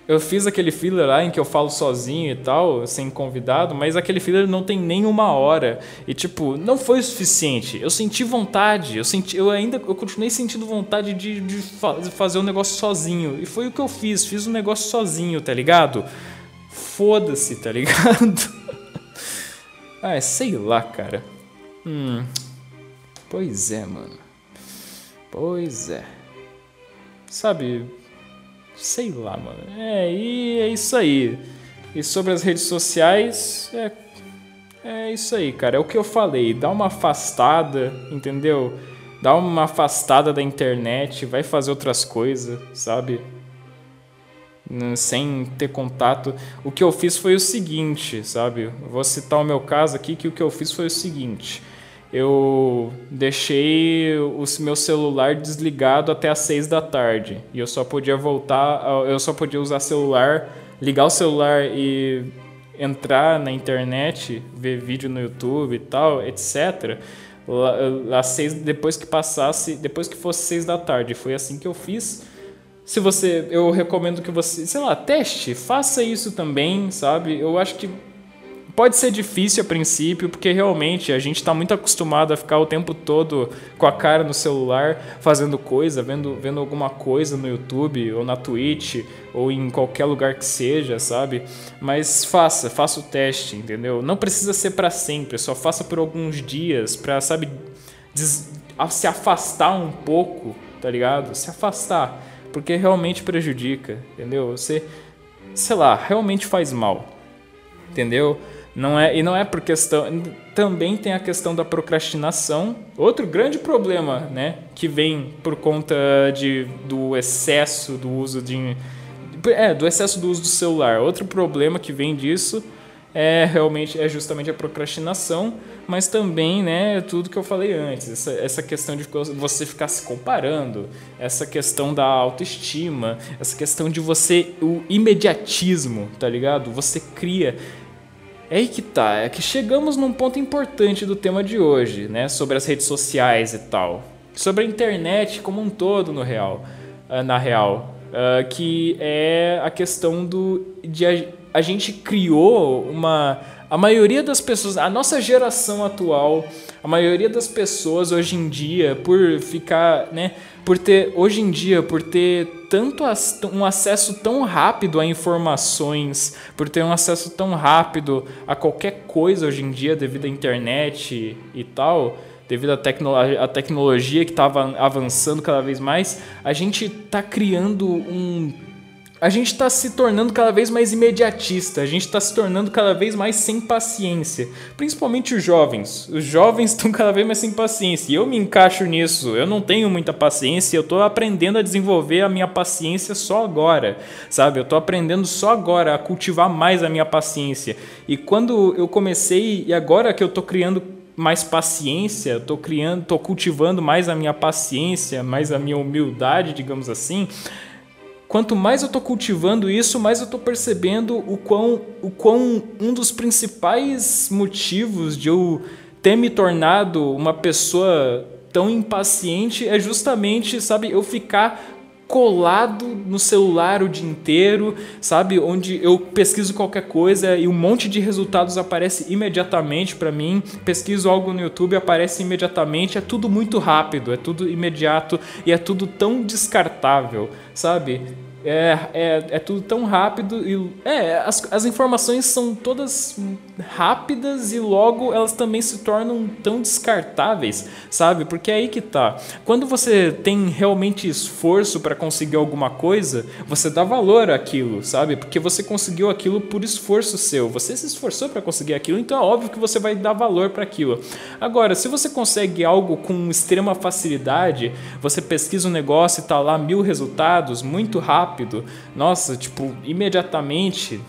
S1: eu fiz aquele filler lá em que eu falo sozinho e tal, sem convidado, mas aquele filler não tem nem uma hora. E, tipo, não foi o suficiente. Eu senti vontade, eu, senti, eu ainda eu continuei sentindo vontade de, de fazer o um negócio sozinho. E foi o que eu fiz, fiz o um negócio sozinho, tá ligado? Foda-se, tá ligado? <laughs> Ah, sei lá, cara. Hum. Pois é, mano. Pois é. Sabe? Sei lá, mano. É, e é isso aí. E sobre as redes sociais, é, é isso aí, cara. É o que eu falei. Dá uma afastada, entendeu? Dá uma afastada da internet, vai fazer outras coisas, sabe? Né, sem ter contato. O que eu fiz foi o seguinte, sabe? vou citar o meu caso aqui, que o que eu fiz foi o seguinte. Eu deixei o meu celular desligado até às seis da tarde. E eu só podia voltar, eu só podia usar celular, ligar o celular e entrar na internet, ver vídeo no YouTube e tal, etc. Às seis, depois que passasse, depois que fosse seis da tarde. Foi assim que eu fiz se você, eu recomendo que você, sei lá, teste, faça isso também, sabe? Eu acho que pode ser difícil a princípio, porque realmente a gente está muito acostumado a ficar o tempo todo com a cara no celular, fazendo coisa, vendo, vendo alguma coisa no YouTube ou na Twitch ou em qualquer lugar que seja, sabe? Mas faça, faça o teste, entendeu? Não precisa ser para sempre, só faça por alguns dias para, sabe, se afastar um pouco, tá ligado? Se afastar porque realmente prejudica, entendeu? Você, sei lá, realmente faz mal, entendeu? Não é, e não é por questão. Também tem a questão da procrastinação, outro grande problema, né? Que vem por conta de, do excesso do uso de. É, do excesso do uso do celular. Outro problema que vem disso é realmente é justamente a procrastinação, mas também, né, tudo que eu falei antes, essa, essa questão de você ficar se comparando, essa questão da autoestima, essa questão de você o imediatismo, tá ligado? Você cria é aí que tá, é que chegamos num ponto importante do tema de hoje, né? Sobre as redes sociais e tal. Sobre a internet como um todo, no real, ah, na real. Uh, que é a questão do. de a, gente criou uma. A maioria das pessoas, a nossa geração atual, a maioria das pessoas hoje em dia, por ficar, né, por ter hoje em dia, por ter tanto um acesso tão rápido a informações, por ter um acesso tão rápido a qualquer coisa hoje em dia devido à internet e tal, devido à, tecno à tecnologia que estava avançando cada vez mais, a gente está criando um a gente está se tornando cada vez mais imediatista, a gente está se tornando cada vez mais sem paciência. Principalmente os jovens. Os jovens <laughs> estão cada vez mais sem paciência. E eu me encaixo nisso. Eu não tenho muita paciência, eu estou aprendendo a desenvolver a minha paciência só agora. Sabe? Eu estou aprendendo só agora a cultivar mais a minha paciência. E quando eu comecei, e agora que eu estou criando mais paciência, estou criando, estou cultivando mais a minha paciência, mais a minha humildade, digamos assim quanto mais eu estou cultivando isso, mais eu estou percebendo o quão, o quão um dos principais motivos de eu ter me tornado uma pessoa tão impaciente é justamente, sabe, eu ficar colado no celular o dia inteiro, sabe? Onde eu pesquiso qualquer coisa e um monte de resultados aparece imediatamente para mim. Pesquiso algo no YouTube, aparece imediatamente. É tudo muito rápido, é tudo imediato e é tudo tão descartável, sabe? É, é, é tudo tão rápido e é, as, as informações são todas rápidas e logo elas também se tornam tão descartáveis, sabe? Porque é aí que tá. Quando você tem realmente esforço para conseguir alguma coisa, você dá valor àquilo, sabe? Porque você conseguiu aquilo por esforço seu. Você se esforçou para conseguir aquilo, então é óbvio que você vai dar valor para aquilo. Agora, se você consegue algo com extrema facilidade, você pesquisa um negócio e tá lá mil resultados muito rápido rápido. Nossa, tipo, imediatamente.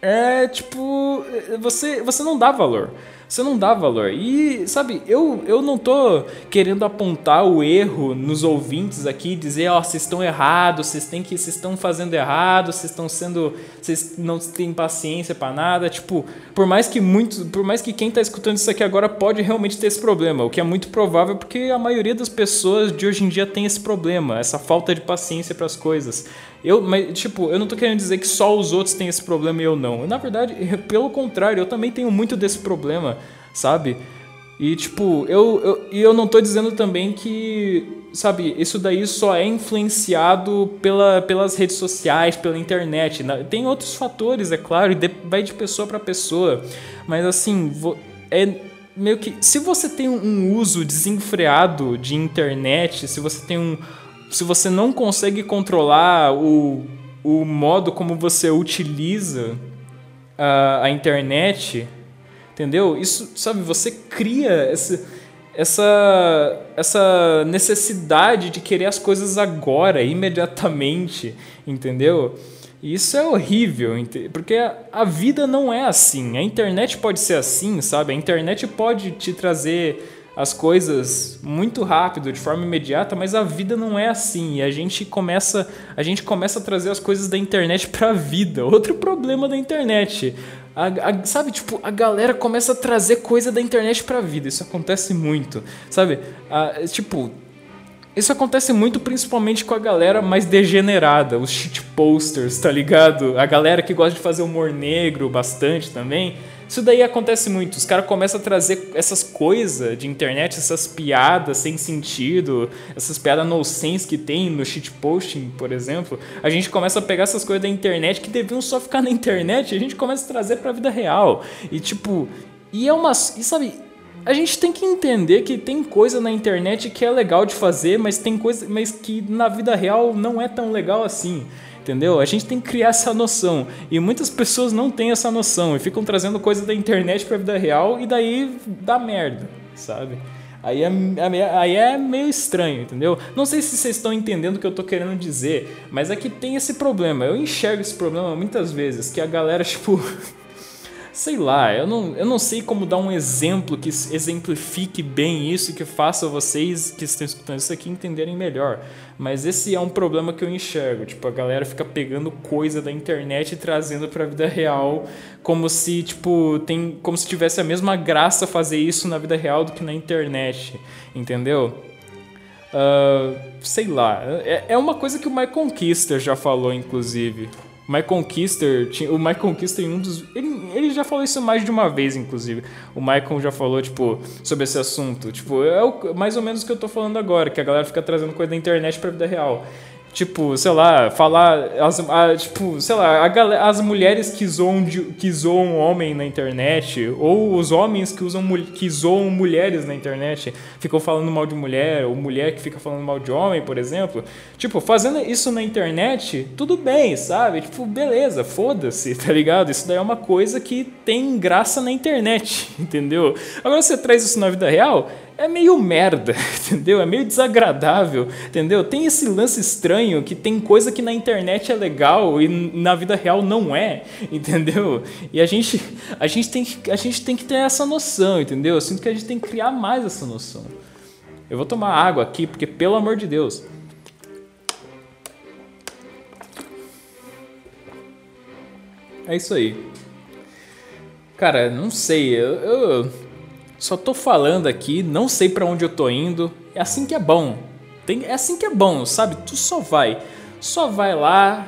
S1: É tipo, você, você não dá valor. Você não dá valor. E, sabe, eu, eu não tô querendo apontar o erro nos ouvintes aqui, dizer, ó, oh, vocês estão errados, vocês têm que vocês estão fazendo errado, vocês estão sendo, vocês não têm paciência para nada, tipo, por mais que muito, por mais que quem tá escutando isso aqui agora pode realmente ter esse problema, o que é muito provável porque a maioria das pessoas de hoje em dia tem esse problema, essa falta de paciência para as coisas. Eu, mas, tipo, eu não tô querendo dizer que só os outros têm esse problema e eu não. Na verdade, <laughs> pelo contrário, eu também tenho muito desse problema, sabe? E, tipo, eu, eu, e eu não tô dizendo também que, sabe, isso daí só é influenciado pela, pelas redes sociais, pela internet. Tem outros fatores, é claro, e vai de pessoa para pessoa. Mas, assim, é meio que. Se você tem um uso desenfreado de internet, se você tem um se você não consegue controlar o, o modo como você utiliza a, a internet, entendeu? Isso, sabe, você cria essa, essa, essa necessidade de querer as coisas agora, imediatamente, entendeu? E isso é horrível, porque a vida não é assim. A internet pode ser assim, sabe? A internet pode te trazer as coisas muito rápido, de forma imediata, mas a vida não é assim. E a gente começa, a gente começa a trazer as coisas da internet para a vida. <laughs> Outro problema da internet. A, a, sabe, tipo, a galera começa a trazer coisa da internet para a vida. Isso acontece muito. Sabe? A, tipo, isso acontece muito principalmente com a galera mais degenerada, os shit posters, tá ligado? A galera que gosta de fazer humor negro bastante também isso daí acontece muito. Os caras começam a trazer essas coisas de internet, essas piadas sem sentido, essas piadas nonsense que tem no shitposting, por exemplo. A gente começa a pegar essas coisas da internet que deviam só ficar na internet e a gente começa a trazer pra vida real. E tipo, e é uma. E sabe, a gente tem que entender que tem coisa na internet que é legal de fazer, mas tem coisa mas que na vida real não é tão legal assim. Entendeu? A gente tem que criar essa noção. E muitas pessoas não têm essa noção e ficam trazendo coisa da internet para a vida real e daí dá merda, sabe? Aí é, aí é meio estranho, entendeu? Não sei se vocês estão entendendo o que eu estou querendo dizer, mas é que tem esse problema. Eu enxergo esse problema muitas vezes, que a galera, <laughs> tipo. Sei lá, eu não, eu não sei como dar um exemplo que exemplifique bem isso e que faça vocês que estão escutando isso aqui entenderem melhor. Mas esse é um problema que eu enxergo. Tipo, a galera fica pegando coisa da internet e trazendo para a vida real, como se, tipo, tem, como se tivesse a mesma graça fazer isso na vida real do que na internet, entendeu? Uh, sei lá, é, é uma coisa que o Mike Conquister já falou, inclusive. Mike Conquister, o Mike Conquister em um dos. Ele, ele já falou isso mais de uma vez, inclusive. O Michael já falou, tipo, sobre esse assunto. Tipo, é o, mais ou menos o que eu tô falando agora, que a galera fica trazendo coisa da internet pra vida real. Tipo, sei lá, falar. As, a, tipo, sei lá, a, as mulheres que zoam, de, que zoam homem na internet, ou os homens que, usam, que zoam mulheres na internet, ficam falando mal de mulher, ou mulher que fica falando mal de homem, por exemplo. Tipo, fazendo isso na internet, tudo bem, sabe? Tipo, beleza, foda-se, <laughs> tá ligado? Isso daí é uma coisa que tem graça na internet, <laughs> entendeu? Agora você traz isso na vida real, é meio merda, <laughs> entendeu? É meio desagradável, entendeu? Tem esse lance estranho que tem coisa que na internet é legal e na vida real não é, entendeu? E a gente, a gente, tem, que, a gente tem que ter essa noção, entendeu? Eu sinto que a gente tem que criar mais essa noção. Eu vou tomar água aqui, porque pelo amor de Deus. É isso aí. Cara, não sei, eu, eu só tô falando aqui, não sei para onde eu tô indo. É assim que é bom. Tem, é assim que é bom, sabe? Tu só vai. Só vai lá,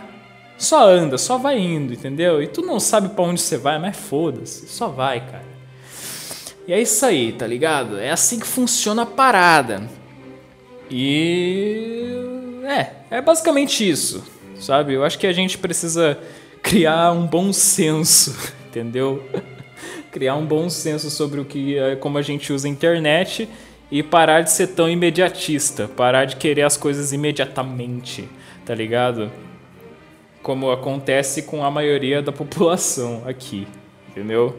S1: só anda, só vai indo, entendeu? E tu não sabe para onde você vai, mas foda-se, só vai, cara. E é isso aí, tá ligado? É assim que funciona a parada. E é, é basicamente isso, sabe? Eu acho que a gente precisa criar um bom senso, <laughs> entendeu? Criar um bom senso sobre o que é como a gente usa a internet e parar de ser tão imediatista, parar de querer as coisas imediatamente, tá ligado? Como acontece com a maioria da <laughs> população aqui, entendeu?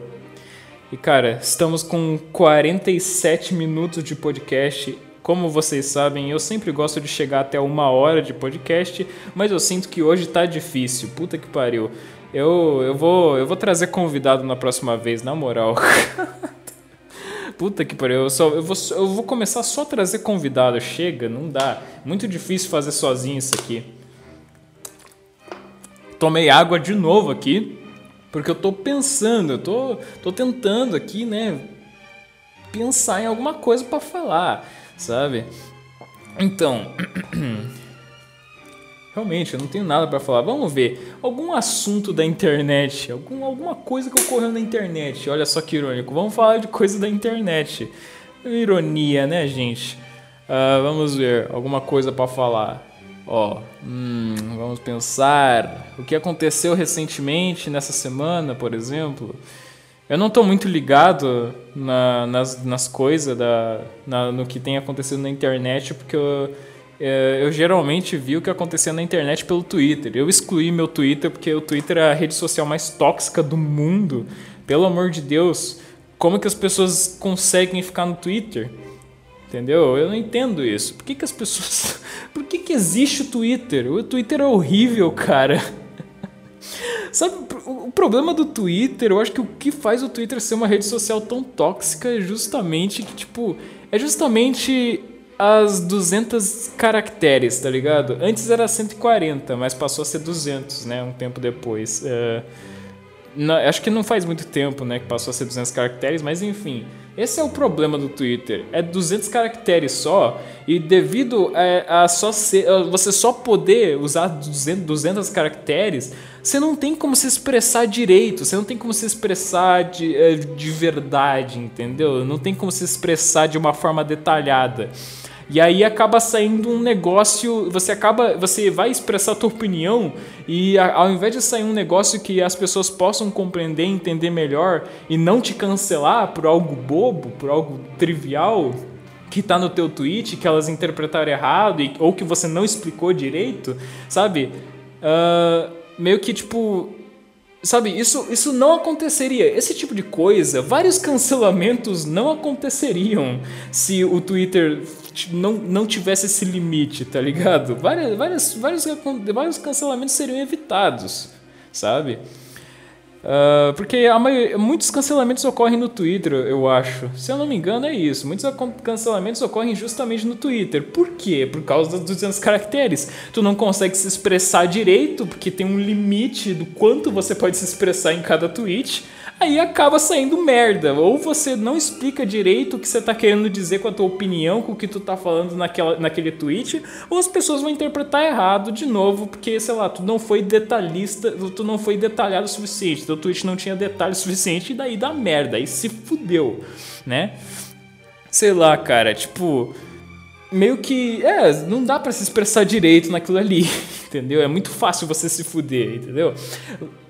S1: E cara, estamos com 47 minutos de podcast. Como vocês sabem, eu sempre gosto de chegar até uma hora de podcast, mas eu sinto que hoje tá difícil. Puta que pariu. Eu, eu, vou, eu vou trazer convidado na próxima vez, na moral. <laughs> Puta que pariu, eu, só, eu, vou, eu vou começar só a trazer convidado. Chega, não dá. Muito difícil fazer sozinho isso aqui. Tomei água de novo aqui, porque eu tô pensando, eu tô, tô tentando aqui, né, pensar em alguma coisa para falar, sabe? Então, <clears throat> Realmente, eu não tenho nada para falar. Vamos ver. Algum assunto da internet. Algum, alguma coisa que ocorreu na internet. Olha só que irônico. Vamos falar de coisa da internet. Ironia, né, gente? Uh, vamos ver. Alguma coisa para falar. Ó, hum, vamos pensar. O que aconteceu recentemente nessa semana, por exemplo? Eu não estou muito ligado na, nas, nas coisas, na, no que tem acontecido na internet, porque eu eu geralmente vi o que acontecia na internet pelo Twitter. Eu excluí meu Twitter porque o Twitter é a rede social mais tóxica do mundo. Pelo amor de Deus, como que as pessoas conseguem ficar no Twitter? Entendeu? Eu não entendo isso. Por que, que as pessoas. <laughs> Por que, que existe o Twitter? O Twitter é horrível, cara. <laughs> Sabe, o problema do Twitter, eu acho que o que faz o Twitter ser uma rede social tão tóxica é justamente que, tipo, é justamente as 200 caracteres, tá ligado? Antes era 140, mas passou a ser 200, né? Um tempo depois. É, não, acho que não faz muito tempo, né? Que passou a ser 200 caracteres, mas enfim. Esse é o problema do Twitter. É 200 caracteres só, e devido a, a só ser, a você só poder usar 200, 200 caracteres, você não tem como se expressar direito, você não tem como se expressar de, é, de verdade, entendeu? Não tem como se expressar de uma forma detalhada. E aí acaba saindo um negócio, você acaba, você vai expressar a tua opinião e ao invés de sair um negócio que as pessoas possam compreender, entender melhor e não te cancelar por algo bobo, por algo trivial que tá no teu tweet, que elas interpretaram errado ou que você não explicou direito, sabe? Uh, meio que tipo Sabe, isso, isso não aconteceria. Esse tipo de coisa, vários cancelamentos não aconteceriam se o Twitter não, não tivesse esse limite, tá ligado? Várias, várias, vários, vários cancelamentos seriam evitados, sabe? Uh, porque maioria, muitos cancelamentos ocorrem no Twitter, eu acho. Se eu não me engano, é isso. Muitos cancelamentos ocorrem justamente no Twitter. Por quê? Por causa dos 200 caracteres. Tu não consegue se expressar direito, porque tem um limite do quanto você pode se expressar em cada tweet aí acaba saindo merda. Ou você não explica direito o que você está querendo dizer com a tua opinião, com o que tu está falando naquela, naquele tweet, ou as pessoas vão interpretar errado de novo, porque, sei lá, tu não foi detalhista, tu não foi detalhado o suficiente, teu tweet não tinha detalhe <laughs> suficiente, e daí dá merda, aí se fudeu, né? Sei lá, cara, tipo meio que. É, não dá para se expressar direito naquilo ali, <laughs> entendeu? É muito fácil você se fuder, entendeu?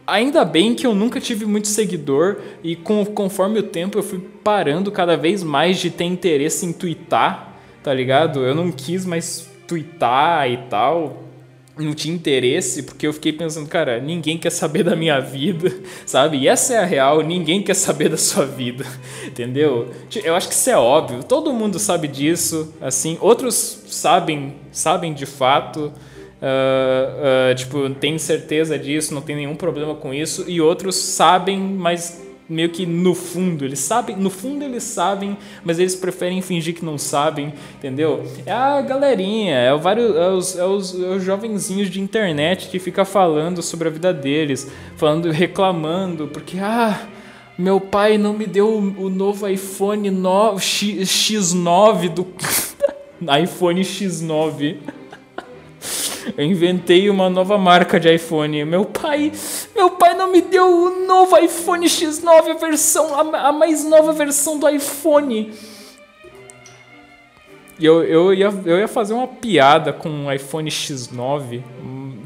S1: Ainda bem que eu nunca tive muito seguidor e com, conforme o tempo eu fui parando cada vez mais de ter interesse em twittar, tá ligado? Eu não quis mais twittar e tal, não tinha interesse, porque eu fiquei pensando, cara, ninguém quer saber da minha vida, <laughs> sabe? E essa é a real, ninguém quer saber da sua vida, <laughs> entendeu? Eu acho que isso é óbvio, todo mundo sabe disso, assim, outros sabem, sabem de fato, Uh, tipo, tem certeza disso, não tem nenhum problema com isso, e outros sabem, mas meio que no fundo, eles sabem, no fundo eles sabem, mas eles preferem fingir que não sabem, entendeu? É a galerinha, é, o vários, é, os, é, os, é os jovenzinhos de internet que fica falando sobre a vida deles, falando, reclamando, porque, ah, meu pai não me deu o, o novo iPhone 9, X, X9 do <laughs> iPhone X9. Eu inventei uma nova marca de iPhone. Meu pai, meu pai não me deu o novo iPhone X9, a versão, a, a mais nova versão do iPhone. E eu, eu, ia, eu ia fazer uma piada com o iPhone X9,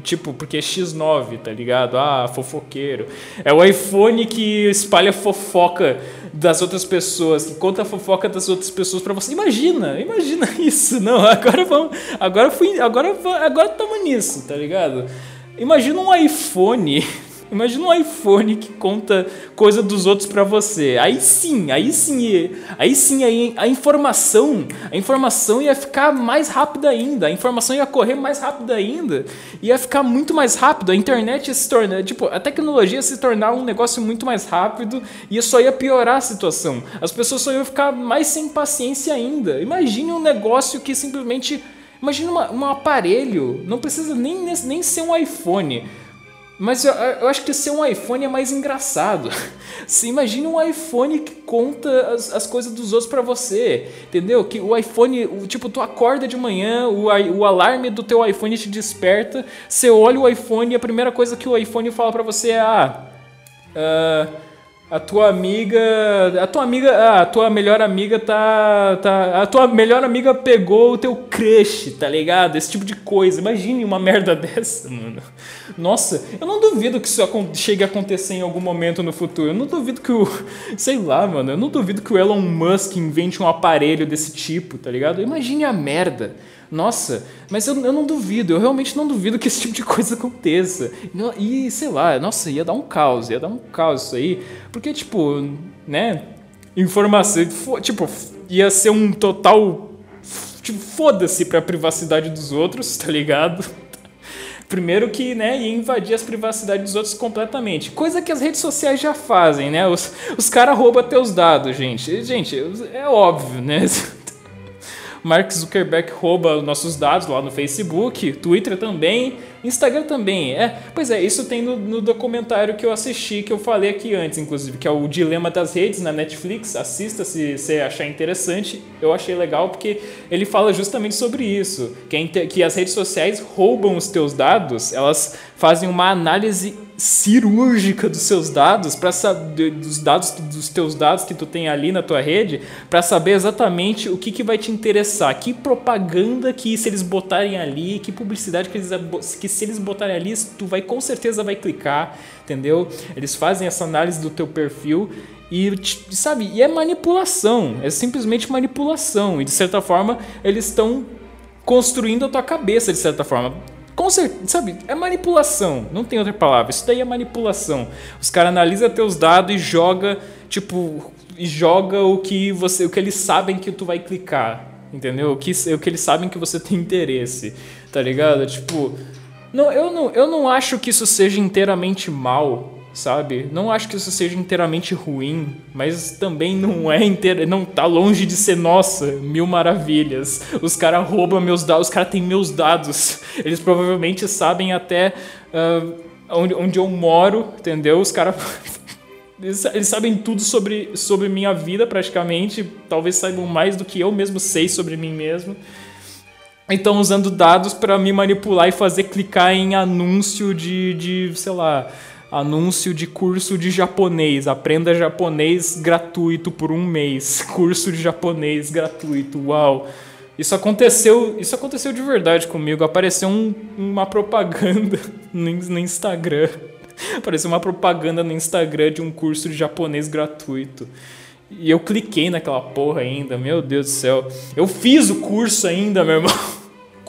S1: tipo, porque é X9, tá ligado? Ah, fofoqueiro. É o iPhone que espalha fofoca das outras pessoas, que conta a fofoca das outras pessoas para você. Imagina, imagina <laughs> isso. Não, agora vamos, agora fui, agora agora estamos nisso, tá ligado? Imagina um iPhone Imagina um iPhone que conta coisa dos outros para você. Aí sim, aí sim, aí sim aí a informação, a informação ia ficar mais rápida ainda, a informação ia correr mais rápido ainda, ia ficar muito mais rápido, a internet ia se tornar, tipo, a tecnologia ia se tornar um negócio muito mais rápido e isso só ia piorar a situação. As pessoas só iam ficar mais sem paciência ainda. Imagine um negócio que simplesmente Imagina um aparelho, não precisa nem, nem ser um iPhone. Mas eu, eu, acho que ser um iPhone é mais engraçado. <laughs> Você imagina um iPhone que conta as, as coisas dos outros para você, entendeu? Que o iPhone, o, tipo, tu acorda de manhã, o, o alarme do teu iPhone te desperta, você olha o iPhone e a primeira coisa que o iPhone fala para você é: ah, uh, a tua amiga, a tua amiga, a tua melhor amiga tá, tá, a tua melhor amiga pegou o teu crush, tá ligado? Esse tipo de coisa. Imagine uma merda <laughs> dessa, mano. Nossa, eu não duvido que isso chegue a acontecer em algum momento no futuro. Eu não duvido que o, <laughs> sei lá, mano, eu não duvido que o Elon Musk invente um aparelho desse tipo, tá ligado? Imagine a merda. Nossa, mas eu, eu não duvido, eu realmente não duvido que esse tipo de coisa aconteça. E, sei lá, nossa, ia dar um caos, ia dar um caos isso aí. Porque, tipo, né? Informação, tipo, ia ser um total. Tipo, foda-se pra privacidade dos outros, tá ligado? <laughs> Primeiro que, né, ia invadir as privacidades dos outros completamente. Coisa que as redes sociais já fazem, né? Os, os caras roubam teus dados, gente. Gente, é óbvio, né? <laughs> Mark Zuckerberg rouba nossos dados lá no Facebook, Twitter também, Instagram também. É, pois é, isso tem no, no, documentário que eu assisti, que eu falei aqui antes, inclusive, que é o Dilema das Redes na Netflix. Assista se você achar interessante. Eu achei legal porque ele fala justamente sobre isso, que, que as redes sociais roubam os teus dados, elas fazem uma análise cirúrgica dos seus dados para dos dados dos teus dados que tu tem ali na tua rede para saber exatamente o que, que vai te interessar que propaganda que se eles botarem ali que publicidade que eles que se eles botarem ali tu vai com certeza vai clicar entendeu? Eles fazem essa análise do teu perfil e sabe e é manipulação é simplesmente manipulação e de certa forma eles estão construindo a tua cabeça de certa forma com certeza, sabe? É manipulação. Não tem outra palavra. Isso daí é manipulação. Os caras analisam teus dados e joga, tipo, e joga o que você, o que eles sabem que tu vai clicar, entendeu? O que, o que eles sabem que você tem interesse, tá ligado? Tipo, não, eu não, eu não acho que isso seja inteiramente mal, sabe? Não acho que isso seja inteiramente ruim, mas também não é inteira, não tá longe de ser nossa, mil maravilhas. Os caras roubam meus dados, os caras têm meus dados. Eles provavelmente sabem até uh, onde, onde eu moro, entendeu? Os caras <laughs> eles, eles sabem tudo sobre, sobre minha vida praticamente, talvez saibam mais do que eu mesmo sei sobre mim mesmo. Então usando dados para me manipular e fazer clicar em anúncio de, de sei lá, Anúncio de curso de japonês. Aprenda japonês gratuito por um mês. <laughs> Curso de japonês gratuito. Uau! Isso aconteceu, isso aconteceu de verdade comigo. Apareceu um, uma propaganda <laughs> no, no Instagram. Apareceu uma propaganda no Instagram de um curso de japonês gratuito. E eu cliquei naquela porra ainda, meu Deus do céu. Eu fiz o curso ainda, meu irmão. <laughs>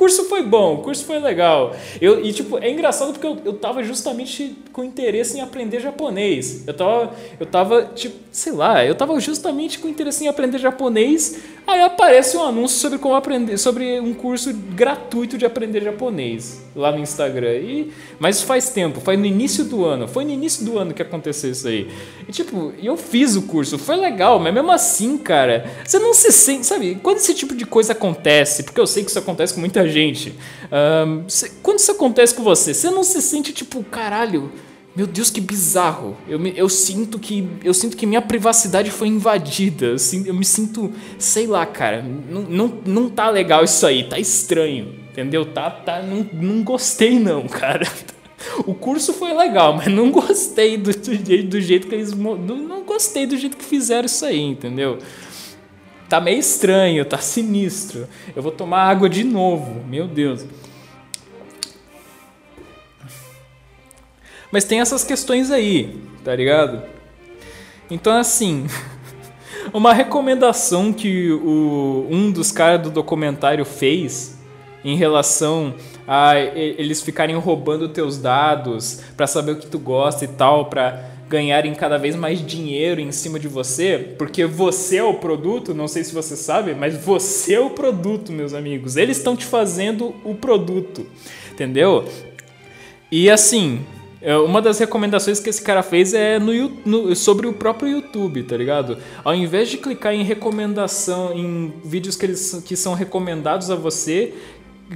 S1: curso foi bom, o curso foi legal. Eu, e, tipo, é engraçado porque eu, eu tava justamente com interesse em aprender japonês. Eu tava, eu tava, tipo, sei lá, eu tava justamente com interesse em aprender japonês. Aí aparece um anúncio sobre como aprender, sobre um curso gratuito de aprender japonês lá no Instagram. E, mas faz tempo, foi no início do ano. Foi no início do ano que aconteceu isso aí. E, tipo, eu fiz o curso, foi legal, mas mesmo assim, cara, você não se sente, sabe? Quando esse tipo de coisa acontece, porque eu sei que isso acontece com muita gente. Um, quando isso acontece com você, você não se sente tipo, caralho, meu Deus, que bizarro. Eu, me, eu sinto que eu sinto que minha privacidade foi invadida. Eu, eu me sinto, sei lá, cara, não, não, não tá legal isso aí, tá estranho, entendeu? Tá, tá, não, não gostei não, cara. <laughs> O curso foi legal, mas não gostei do, do, do jeito que eles. Não gostei do jeito que fizeram isso aí, entendeu? Tá meio estranho, tá sinistro. Eu vou tomar água de novo, meu Deus. Mas tem essas questões aí, tá ligado? Então, assim, <laughs> uma recomendação que o, um dos caras do documentário fez em relação a eles ficarem roubando teus dados para saber o que tu gosta e tal, para ganharem cada vez mais dinheiro em cima de você, porque você é o produto, não sei se você sabe, mas você é o produto, meus amigos. Eles estão te fazendo o produto, entendeu? E assim, uma das recomendações que esse cara fez é no, no, sobre o próprio YouTube, tá ligado? Ao invés de clicar em recomendação, em vídeos que, eles, que são recomendados a você,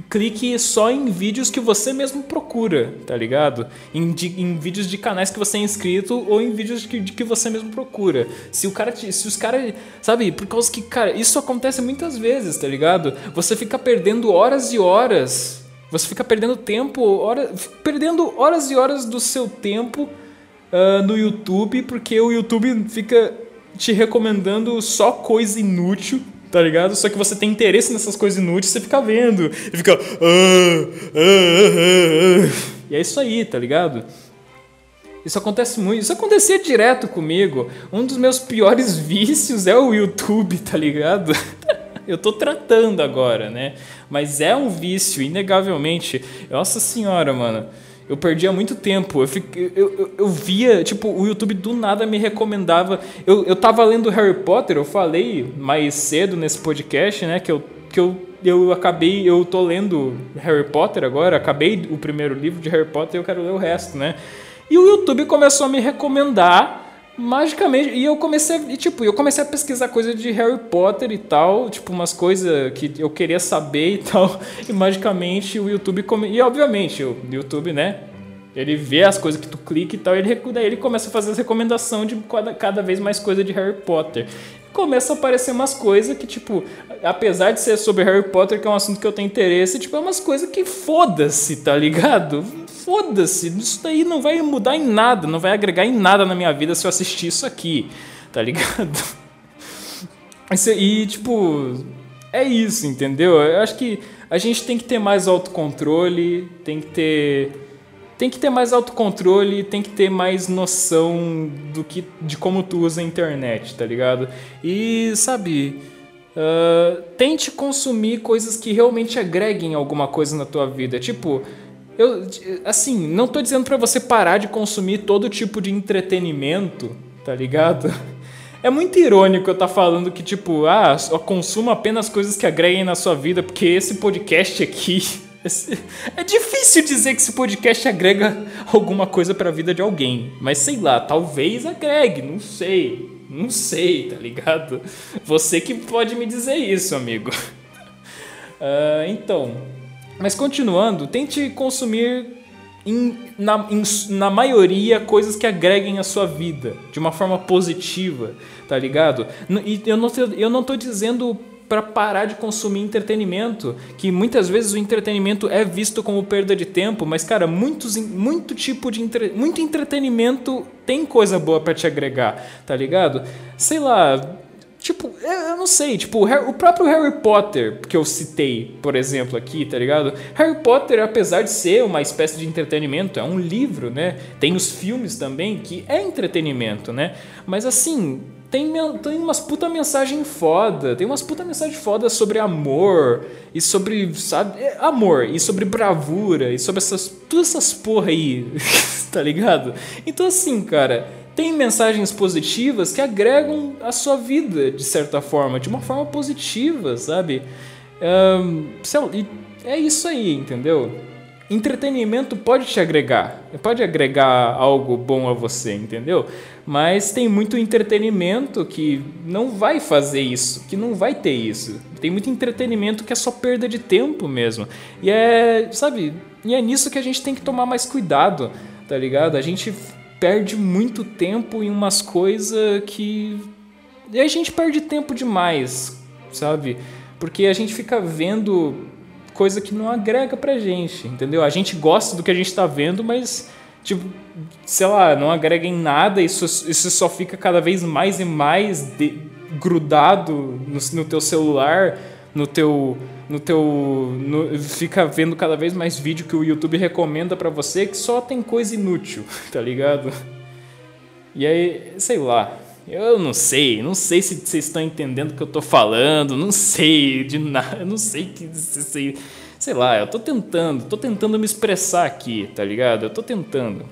S1: clique só em vídeos que você mesmo procura, tá ligado? Em, de, em vídeos de canais que você é inscrito ou em vídeos de que, de que você mesmo procura. Se o cara, te, se os caras, sabe? Por causa que, cara, isso acontece muitas vezes, tá ligado? Você fica perdendo horas e horas. Você fica perdendo tempo, horas, perdendo horas e horas do seu tempo uh, no YouTube porque o YouTube fica te recomendando só coisa inútil tá ligado? Só que você tem interesse nessas coisas inúteis, você fica vendo. E fica. Ah, ah, e é isso aí, tá ligado? Isso acontece muito. Isso acontecia direto comigo. Um dos meus piores <laughs> vícios é o YouTube, tá ligado? Eu tô tratando agora, né? Mas é um vício, inegavelmente. Nossa senhora, mano. Eu perdia muito tempo. Eu, fiquei, eu, eu, eu, via, tipo, o YouTube do nada me recomendava. Eu, eu tava lendo Harry Potter, eu falei mais cedo nesse podcast, né? Que eu, que eu, eu acabei, eu tô lendo Harry Potter agora, acabei o primeiro livro de Harry Potter e eu quero ler o resto, né? E o YouTube começou a me recomendar magicamente e eu comecei e tipo eu comecei a pesquisar coisas de Harry Potter e tal tipo umas coisas que eu queria saber <laughs> e tal e magicamente o YouTube come... e obviamente o YouTube né ele vê as coisas que tu clica e tal e ele daí ele começa a fazer as recomendação de cada, cada vez mais coisa de Harry Potter começa a aparecer umas coisas que, tipo, apesar de ser sobre Harry Potter, que é um assunto que eu tenho interesse, tipo, é umas coisas que foda-se, tá ligado? Foda-se, isso daí não vai mudar em nada, não vai agregar em nada na minha vida se eu assistir isso aqui, tá ligado? <laughs> E, tipo, é isso, entendeu? Eu acho que a gente tem que ter mais autocontrole, tem que ter tem que ter mais autocontrole, tem que ter mais noção do que de como tu usa a internet, tá ligado? E sabe, uh, tente consumir coisas que realmente agreguem alguma coisa na tua vida. Tipo, eu assim, não tô dizendo para você parar de consumir todo tipo de entretenimento, tá ligado? <laughs> É muito irônico eu estar tá falando que, tipo, ah, consuma apenas coisas que agreguem na sua vida, porque esse podcast aqui <laughs> É difícil dizer que esse podcast agrega alguma coisa para a vida de alguém, mas sei lá, talvez agregue, não sei. Não sei, tá ligado? Você que pode me dizer isso, amigo. Uh, <laughs> então, mas continuando, tente consumir na, na maioria coisas que agreguem a sua vida de uma forma positiva, tá ligado? E eu não, eu não tô dizendo para parar de consumir entretenimento, que muitas vezes o entretenimento é visto como perda de tempo, mas cara, muitos, muito tipo de entre, muito entretenimento tem coisa boa para te agregar, tá ligado? Sei lá, Tipo, eu não sei, tipo, o próprio Harry Potter, que eu citei, por exemplo, aqui, tá ligado? Harry Potter, apesar de ser uma espécie de entretenimento, é um livro, né? Tem os filmes também, que é entretenimento, né? Mas assim, tem, tem umas puta mensagem foda, tem umas puta mensagem foda sobre amor e sobre, sabe, é, amor e sobre bravura e sobre essas, todas essas porra aí, <laughs> tá ligado? Então assim, cara, tem mensagens positivas que agregam a sua vida de certa forma, de uma forma positiva, sabe? Um, é isso aí, entendeu? Entretenimento pode te agregar, pode agregar algo bom a você, entendeu? Mas tem muito entretenimento que não vai fazer isso, que não vai ter isso. Tem muito entretenimento que é só perda de tempo mesmo. E é, sabe, e é nisso que a gente tem que tomar mais cuidado, tá ligado? A gente perde muito tempo em umas coisas que. E a gente perde tempo demais, sabe? Porque a gente fica vendo coisa que não agrega pra gente, entendeu? A gente gosta do que a gente tá vendo, mas, tipo, sei lá, não agrega em nada, isso, isso só fica cada vez mais e mais de, grudado no, no teu celular, no teu no teu no, fica vendo cada vez mais vídeo que o YouTube recomenda para você que só tem coisa inútil, <laughs> tá ligado? E aí, sei lá, eu não sei, não sei se vocês estão entendendo o que eu tô falando, não sei de nada, <laughs> não sei que sei, sei lá, eu tô tentando, tô tentando me expressar aqui, tá ligado? Eu tô tentando.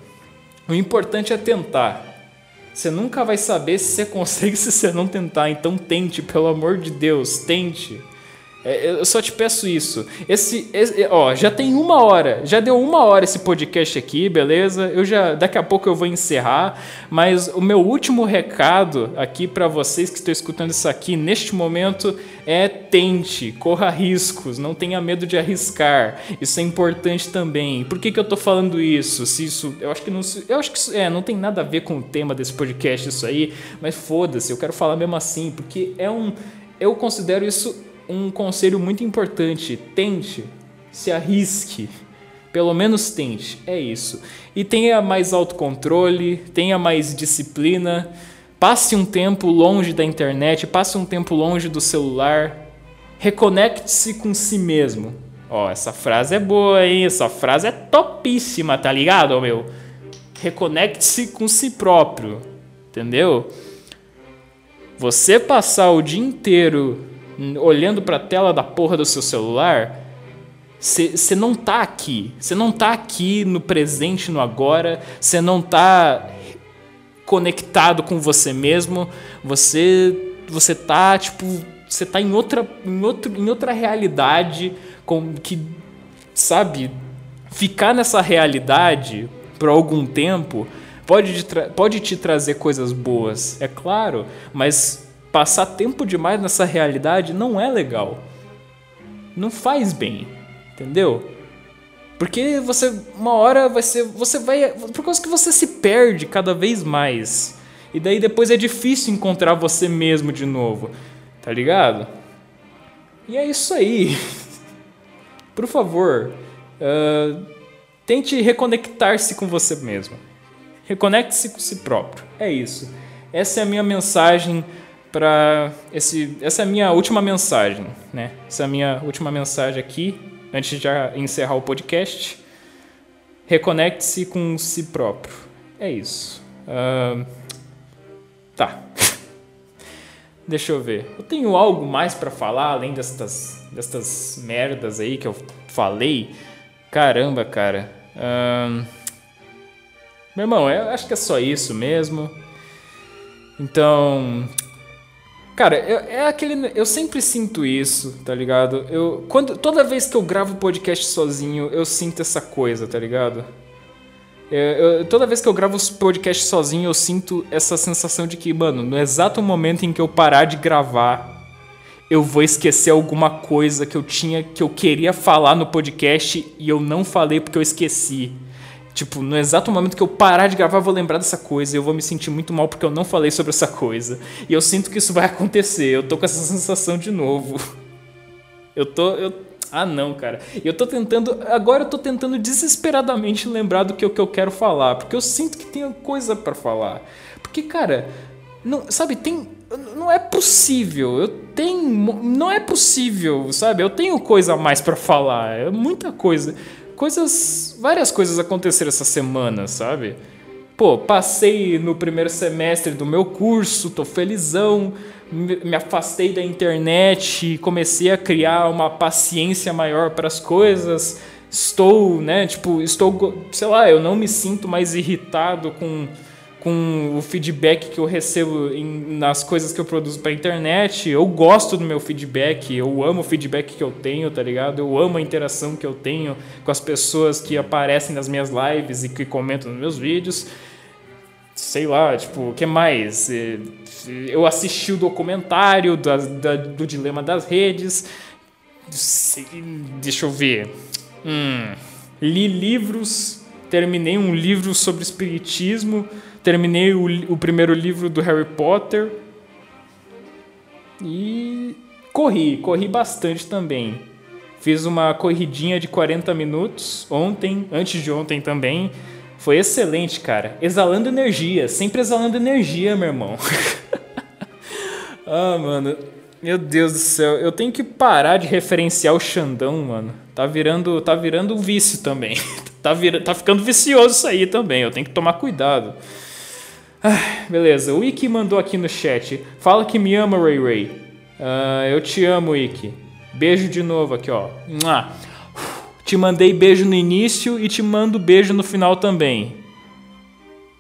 S1: O importante é tentar. Você nunca vai saber se você <laughs> consegue se você não tentar, então tente, pelo amor de Deus, tente. É, eu só te peço isso. Esse, esse, ó, já tem uma hora, já deu uma hora esse podcast aqui, beleza? Eu já, daqui a pouco eu vou encerrar, mas o meu último recado aqui para vocês que estão escutando isso aqui neste momento é tente, corra riscos, não tenha medo de arriscar. Isso é importante também. Por que, que eu tô falando isso? Se isso, eu acho que não, eu acho que isso, é, não tem nada a ver com o tema desse podcast isso aí, mas foda-se, eu quero falar mesmo assim, porque é um eu considero isso um conselho muito importante: tente, se arrisque. Pelo menos tente, é isso. E tenha mais autocontrole, tenha mais disciplina, passe um tempo longe da internet, passe um tempo longe do celular, reconecte-se com si mesmo. Ó, essa frase é boa, hein? Essa frase é topíssima, tá ligado, meu? Reconecte-se com si próprio, entendeu? Você passar o dia inteiro olhando para a tela da porra do seu celular, você não tá aqui. Você não tá aqui no presente, no agora. Você não tá conectado com você mesmo. Você você tá tipo, você tá em outra em outro, em outra realidade com que sabe, ficar nessa realidade por algum tempo pode te, pode te trazer coisas boas, é claro, mas passar tempo demais nessa realidade não é legal. Não faz bem, entendeu? Porque você uma hora vai ser, você vai, por causa que você se perde cada vez mais. E daí depois é difícil encontrar você mesmo de novo. Tá ligado? E é isso aí. <laughs> Por favor, uh, tente reconectar-se com você mesmo. Reconecte-se com si próprio. É isso. Essa é a minha mensagem para esse essa é a minha última mensagem, né? Essa é a minha última mensagem aqui antes de encerrar o podcast. Reconecte-se com si próprio. É isso. Uh, tá. <laughs> Deixa eu ver. Eu tenho algo mais para falar além destas, destas merdas aí que eu falei? Caramba, cara. Uh, meu irmão, eu acho que é só isso mesmo. Então, Cara, eu, é aquele. Eu sempre sinto isso, tá ligado? Eu, quando, toda vez que eu gravo podcast sozinho, eu sinto essa coisa, tá ligado? Eu, eu, toda vez que eu gravo os podcasts sozinho, eu sinto essa sensação de que, mano, no exato momento em que eu parar de gravar, eu vou esquecer alguma coisa que eu tinha, que eu queria falar no podcast e eu não falei porque eu esqueci. Tipo, no exato momento que eu parar de gravar, eu vou lembrar dessa coisa e eu vou me sentir muito mal porque eu não falei sobre essa coisa. E eu sinto que isso vai <laughs> acontecer. Eu tô com essa sensação de novo. Eu tô. Eu, ah, não, cara. Eu tô tentando. Agora eu tô tentando desesperadamente lembrar do que, que eu quero falar. Porque eu sinto que tem coisa para falar. Porque, cara, não, sabe, tem. Não é possível. Eu tenho. Não é possível, sabe? Eu tenho coisa a mais para falar. É muita coisa coisas, várias coisas aconteceram essa semana, sabe? Pô, passei no primeiro semestre do meu curso, tô felizão, me afastei da internet, comecei a criar uma paciência maior para as coisas. Estou, né, tipo, estou, sei lá, eu não me sinto mais irritado com com o feedback que eu recebo em, nas coisas que eu produzo para internet. Eu gosto do meu feedback, eu amo o feedback que eu tenho, tá ligado? Eu amo a interação que eu tenho com as pessoas que aparecem nas minhas lives e que comentam nos meus vídeos. Sei lá, tipo, o que mais? Eu assisti o documentário do Dilema das Redes. Deixa eu ver. Hum, li livros, terminei um livro sobre espiritismo terminei o, o primeiro livro do Harry Potter. E corri, corri bastante também. Fiz uma corridinha de 40 minutos ontem, antes de ontem também. Foi excelente, cara. Exalando energia, sempre exalando energia, meu irmão. <laughs> ah, mano. Meu Deus do céu, eu tenho que parar de referenciar o Xandão, mano. Tá virando, tá virando um vício também. <laughs> tá, vira, tá ficando vicioso isso aí também. Eu tenho que tomar cuidado. Ah, beleza, o Iki mandou aqui no chat. Fala que me ama, Ray Ray. Uh, eu te amo, Iki. Beijo de novo aqui, ó. Te mandei beijo no início e te mando beijo no final também.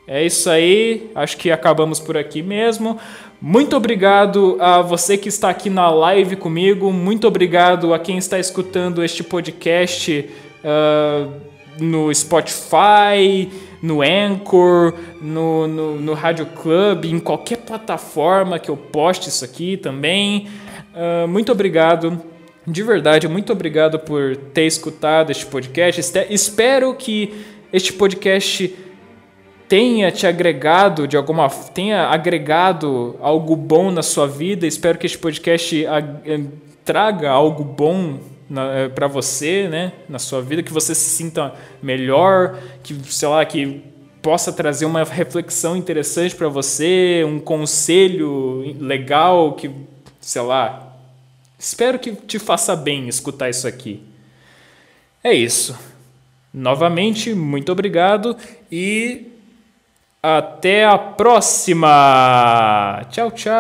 S1: É isso aí, acho que acabamos por aqui mesmo. Muito obrigado a você que está aqui na live comigo. Muito obrigado a quem está escutando este podcast uh, no Spotify, no Anchor, no, no, no Radio Club, em qualquer plataforma que eu poste isso aqui também. Uh, muito obrigado. De verdade, muito obrigado por ter escutado este podcast. Espero que este podcast tenha te agregado de alguma tenha agregado algo bom na sua vida. Espero que este podcast eh, traga algo bom para você, né, na sua vida, que você se sinta melhor, que sei lá, que possa trazer uma reflexão interessante para você, um conselho legal que, sei lá, espero que te faça bem escutar isso aqui. É isso. Novamente, muito obrigado e até a próxima. Tchau, tchau.